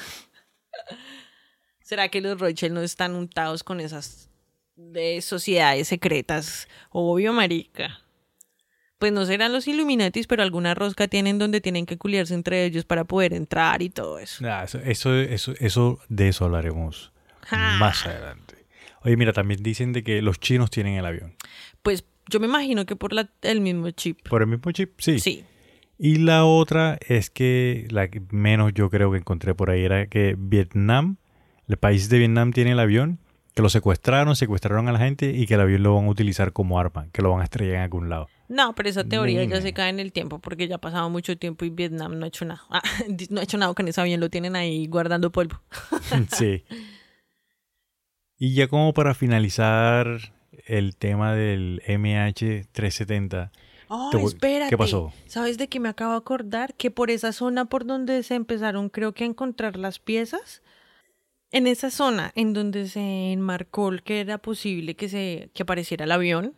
¿Será que los Rothschild no están untados con esas de sociedades secretas? Obvio, marica. Pues no serán los Illuminatis, pero alguna rosca tienen donde tienen que culiarse entre ellos para poder entrar y todo eso. Nah, eso, eso, eso, eso- de eso hablaremos Ja. más adelante. Oye, mira, también dicen de que los chinos tienen el avión. Pues yo me imagino que por la- el mismo chip. ¿Por el mismo chip? Sí. Sí. Y la otra es que la que menos yo creo que encontré por ahí era que Vietnam, el país de Vietnam tiene el avión, que lo secuestraron, secuestraron a la gente y que el avión lo van a utilizar como arma, que lo van a estrellar en algún lado. No, pero esa teoría ya se cae en el tiempo porque ya ha pasado mucho tiempo y Vietnam no ha hecho nada. Ah, no ha hecho nada con ese avión, lo tienen ahí guardando polvo. sí. Y ya como para finalizar el tema del MH370, Oh, Te voy- espérate. ¿qué pasó? ¿Sabes de qué me acabo de acordar? Que por esa zona por donde se empezaron, creo que a encontrar las piezas, en esa zona en donde se enmarcó que era posible que se que apareciera el avión,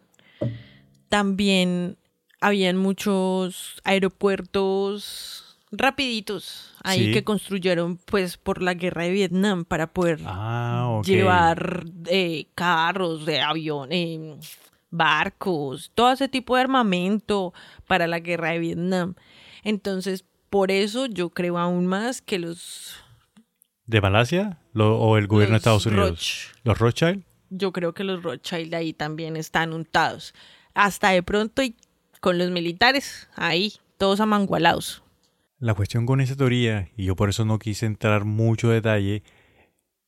también habían muchos aeropuertos rapiditos ahí Sí. que construyeron pues por la guerra de Vietnam para poder ah, llevar eh, carros, de avión, eh, barcos, todo ese tipo de armamento para la guerra de Vietnam. Entonces, por eso yo creo aún más que los, ¿De Malasia Lo- o el gobierno de Estados Unidos? Roch. ¿Los Rothschild? yo creo que los Rothschild ahí también están untados. Hasta de pronto y con los militares ahí, todos amangualados. La cuestión con esa teoría, y yo por eso no quise entrar mucho detalle,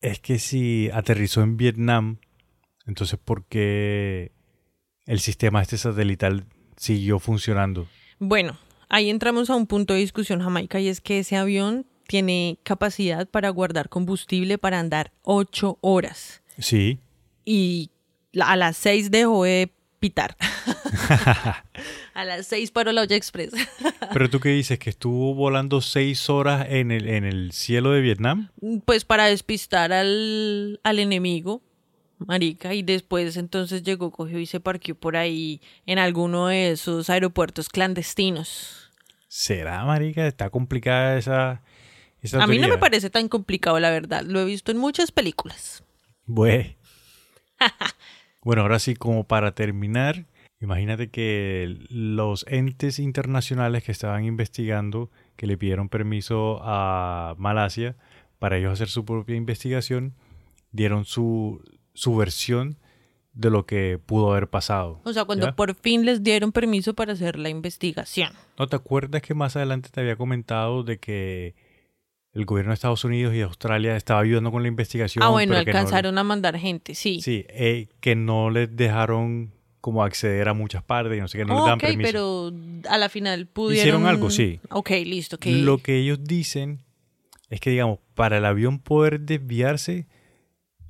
es que si aterrizó en Vietnam, entonces ¿por qué el sistema este satelital siguió funcionando? Bueno, ahí entramos a un punto de discusión, Jamaica, y es que ese avión tiene capacidad para guardar combustible para andar ocho horas. Sí, y a las 6 dejó de pitar. a las 6 paró la olla express. pero tú qué dices, que estuvo volando seis horas en el, en el cielo de Vietnam. pues para despistar al, al enemigo, marica, y después entonces llegó, cogió y se parqueó por ahí en alguno de esos aeropuertos clandestinos. ¿Será, marica? Está complicada esa, esa A mí no me parece tan complicado, la verdad. Lo he visto en muchas películas. Bue. bueno, ahora sí, como para terminar, imagínate que los entes internacionales que estaban investigando, que le pidieron permiso a Malasia para ellos hacer su propia investigación, dieron su, su versión de lo que pudo haber pasado. O sea, cuando ¿ya? por fin les dieron permiso para hacer la investigación. ¿No te acuerdas que más adelante te había comentado de que el gobierno de Estados Unidos y Australia estaba ayudando con la investigación? ah, bueno, no- alcanzaron a mandar gente, sí. Sí, eh, que no les dejaron como acceder a muchas partes y no sé qué, no les dan ok, permiso. pero a la final pudieron... Hicieron algo, sí. Ok, listo. Que... Lo que ellos dicen es que, digamos, para el avión poder desviarse,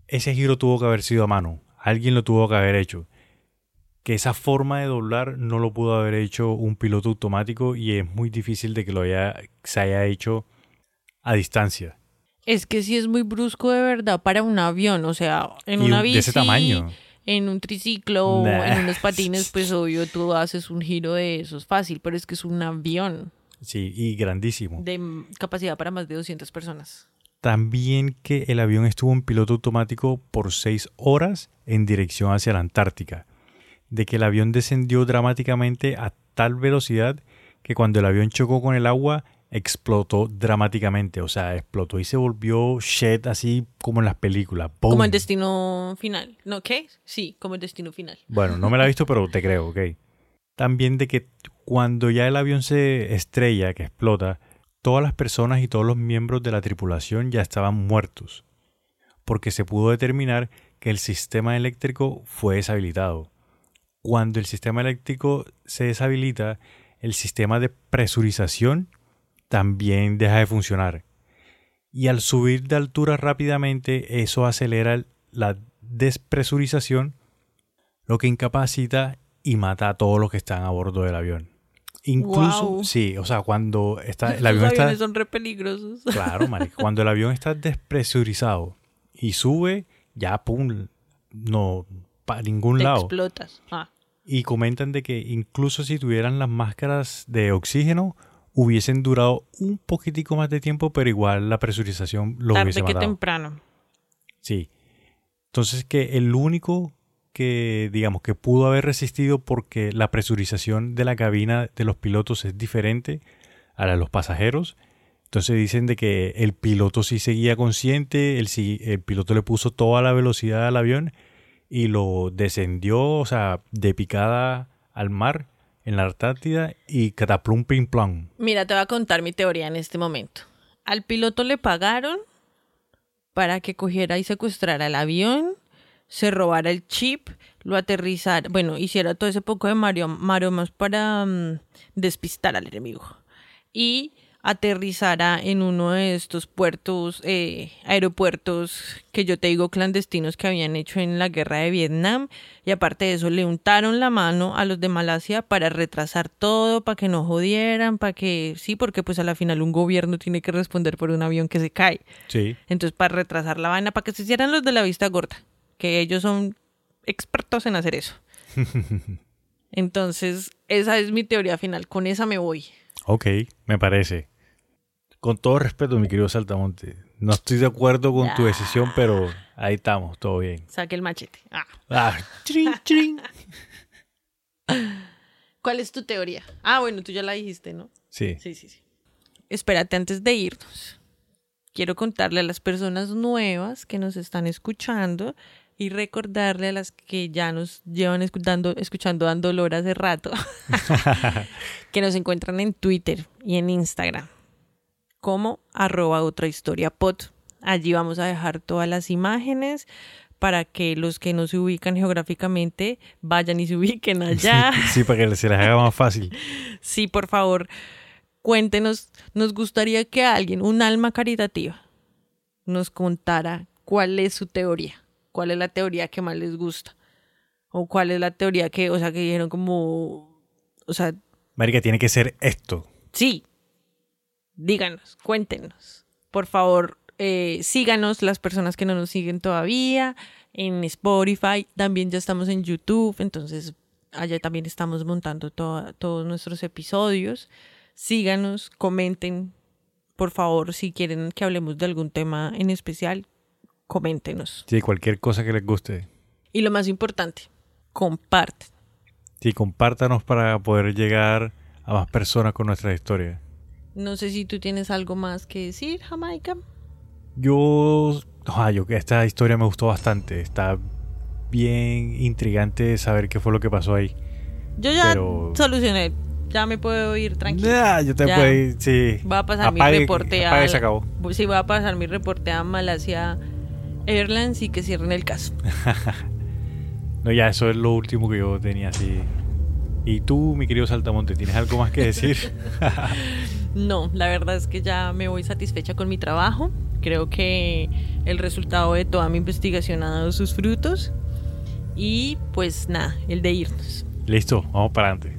ese giro tuvo que haber sido a mano. Alguien lo tuvo que haber hecho. que esa forma de doblar no lo pudo haber hecho un piloto automático y es muy difícil de que lo haya, se haya hecho a distancia. Es que sí es muy brusco de verdad para un avión, o sea, en Y una un- bici, de ese tamaño. en un triciclo, Nah. en unos patines, pues obvio tú haces un giro de esos fácil, pero es que es un avión Sí, y grandísimo. de capacidad para más de 200 personas. También que el avión estuvo en piloto automático por seis horas en dirección hacia la Antártica. De que el avión descendió dramáticamente a tal velocidad que cuando el avión chocó con el agua explotó dramáticamente. O sea, explotó y se volvió shit así como en las películas. Como el destino final. ¿No qué? Sí, como el destino final. Bueno, no me la he visto, pero te creo, ok. También de que cuando ya el avión se estrella, que explota, todas las personas y todos los miembros de la tripulación ya estaban muertos, porque se pudo determinar que el sistema eléctrico fue deshabilitado. Cuando el sistema eléctrico se deshabilita, el sistema de presurización también deja de funcionar. Y al subir de altura rápidamente, eso acelera el- la despresurización lo que incapacita y mata a todos los que están a bordo del avión. Incluso, sí, o sea, cuando está, el avión está, aviones son re peligrosos. claro, marica, cuando el avión está despresurizado y sube, ya pum, no para ningún Te lado. explotas. Ah. Y comentan de que incluso si tuvieran las máscaras de oxígeno, hubiesen durado un poquitico más de tiempo, pero igual la presurización lo Tarde hubiese que matado. temprano. Sí. Entonces que el único que digamos que pudo haber resistido porque la presurización de la cabina de los pilotos es diferente a la de los pasajeros. Entonces dicen de que el piloto sí seguía consciente, el, el piloto le puso toda la velocidad al avión y lo descendió, o sea, de picada al mar en la Antártida y cataplum pim plum. Mira, te voy a contar mi teoría en este momento. Al piloto le pagaron para que cogiera y secuestrara el avión, se robara el chip, lo aterrizara, bueno, hiciera todo ese poco de mario- maromas para mm, despistar al enemigo. Y aterrizara en uno de estos puertos, eh, aeropuertos que yo te digo clandestinos que habían hecho en la guerra de Vietnam. Y aparte de eso, le untaron la mano a los de Malasia para retrasar todo, para que no jodieran, para que, sí, porque pues a la final un gobierno tiene que responder por un avión que se cae. Sí. Entonces, para retrasar la vaina, para que se hicieran los de la vista gorda, que ellos son expertos en hacer eso. Entonces, esa es mi teoría final. Con esa me voy. Ok, me parece. Con todo respeto, mi querido Saltamonte, no estoy de acuerdo con tu decisión, pero ahí estamos, todo bien. Saque el machete. Ah. Ah, chrin. ¿Cuál es tu teoría? Ah, bueno, tú ya la dijiste, ¿no? Sí, Sí, sí, sí. Espérate antes de irnos. Quiero contarle a las personas nuevas que nos están escuchando y recordarle a las que ya nos llevan escuchando, escuchando dando hace rato que nos encuentran en Twitter y en Instagram como arroba otra historia pod. Allí vamos a dejar todas las imágenes para que los que no se ubican geográficamente vayan y se ubiquen allá. sí, para que se les haga más fácil. Sí, por favor, cuéntenos. Nos gustaría que alguien, un alma caritativa, nos contara cuál es su teoría, cuál es la teoría que más les gusta, o cuál es la teoría que, o sea, que dijeron como, o sea, Marica, tiene que ser esto. sí, díganos, cuéntenos. Por favor, eh, síganos las personas que no nos siguen todavía en Spotify, también ya estamos en YouTube, entonces allá también estamos montando to- todos nuestros episodios. Síganos, comenten, por favor, si quieren que hablemos de algún tema en especial, coméntenos. Sí, cualquier cosa que les guste. Y lo más importante, comparten. Sí, compártanos para poder llegar a más personas con nuestra historia. No sé si tú tienes algo más que decir, Jamaica. Yo, ah, yo que esta historia me gustó bastante. Está bien intrigante saber qué fue lo que pasó ahí. Yo ya Pero- solucioné, ya me puedo ir tranquilo. Ya, yo te Ya. puedo ir, sí. Voy a pasar Apague- mi reporte apague, a. se acabó. Sí, voy a pasar mi reporte a Malasia Airlines y que cierren el caso. No, ya, eso es lo último que yo tenía así. Y tú, mi querido Saltamonte, ¿tienes algo más que decir? No, la verdad es que ya me voy satisfecha con mi trabajo. Creo que el resultado de toda mi investigación ha dado sus frutos. Y pues nada, el de irnos. Listo, vamos para adelante.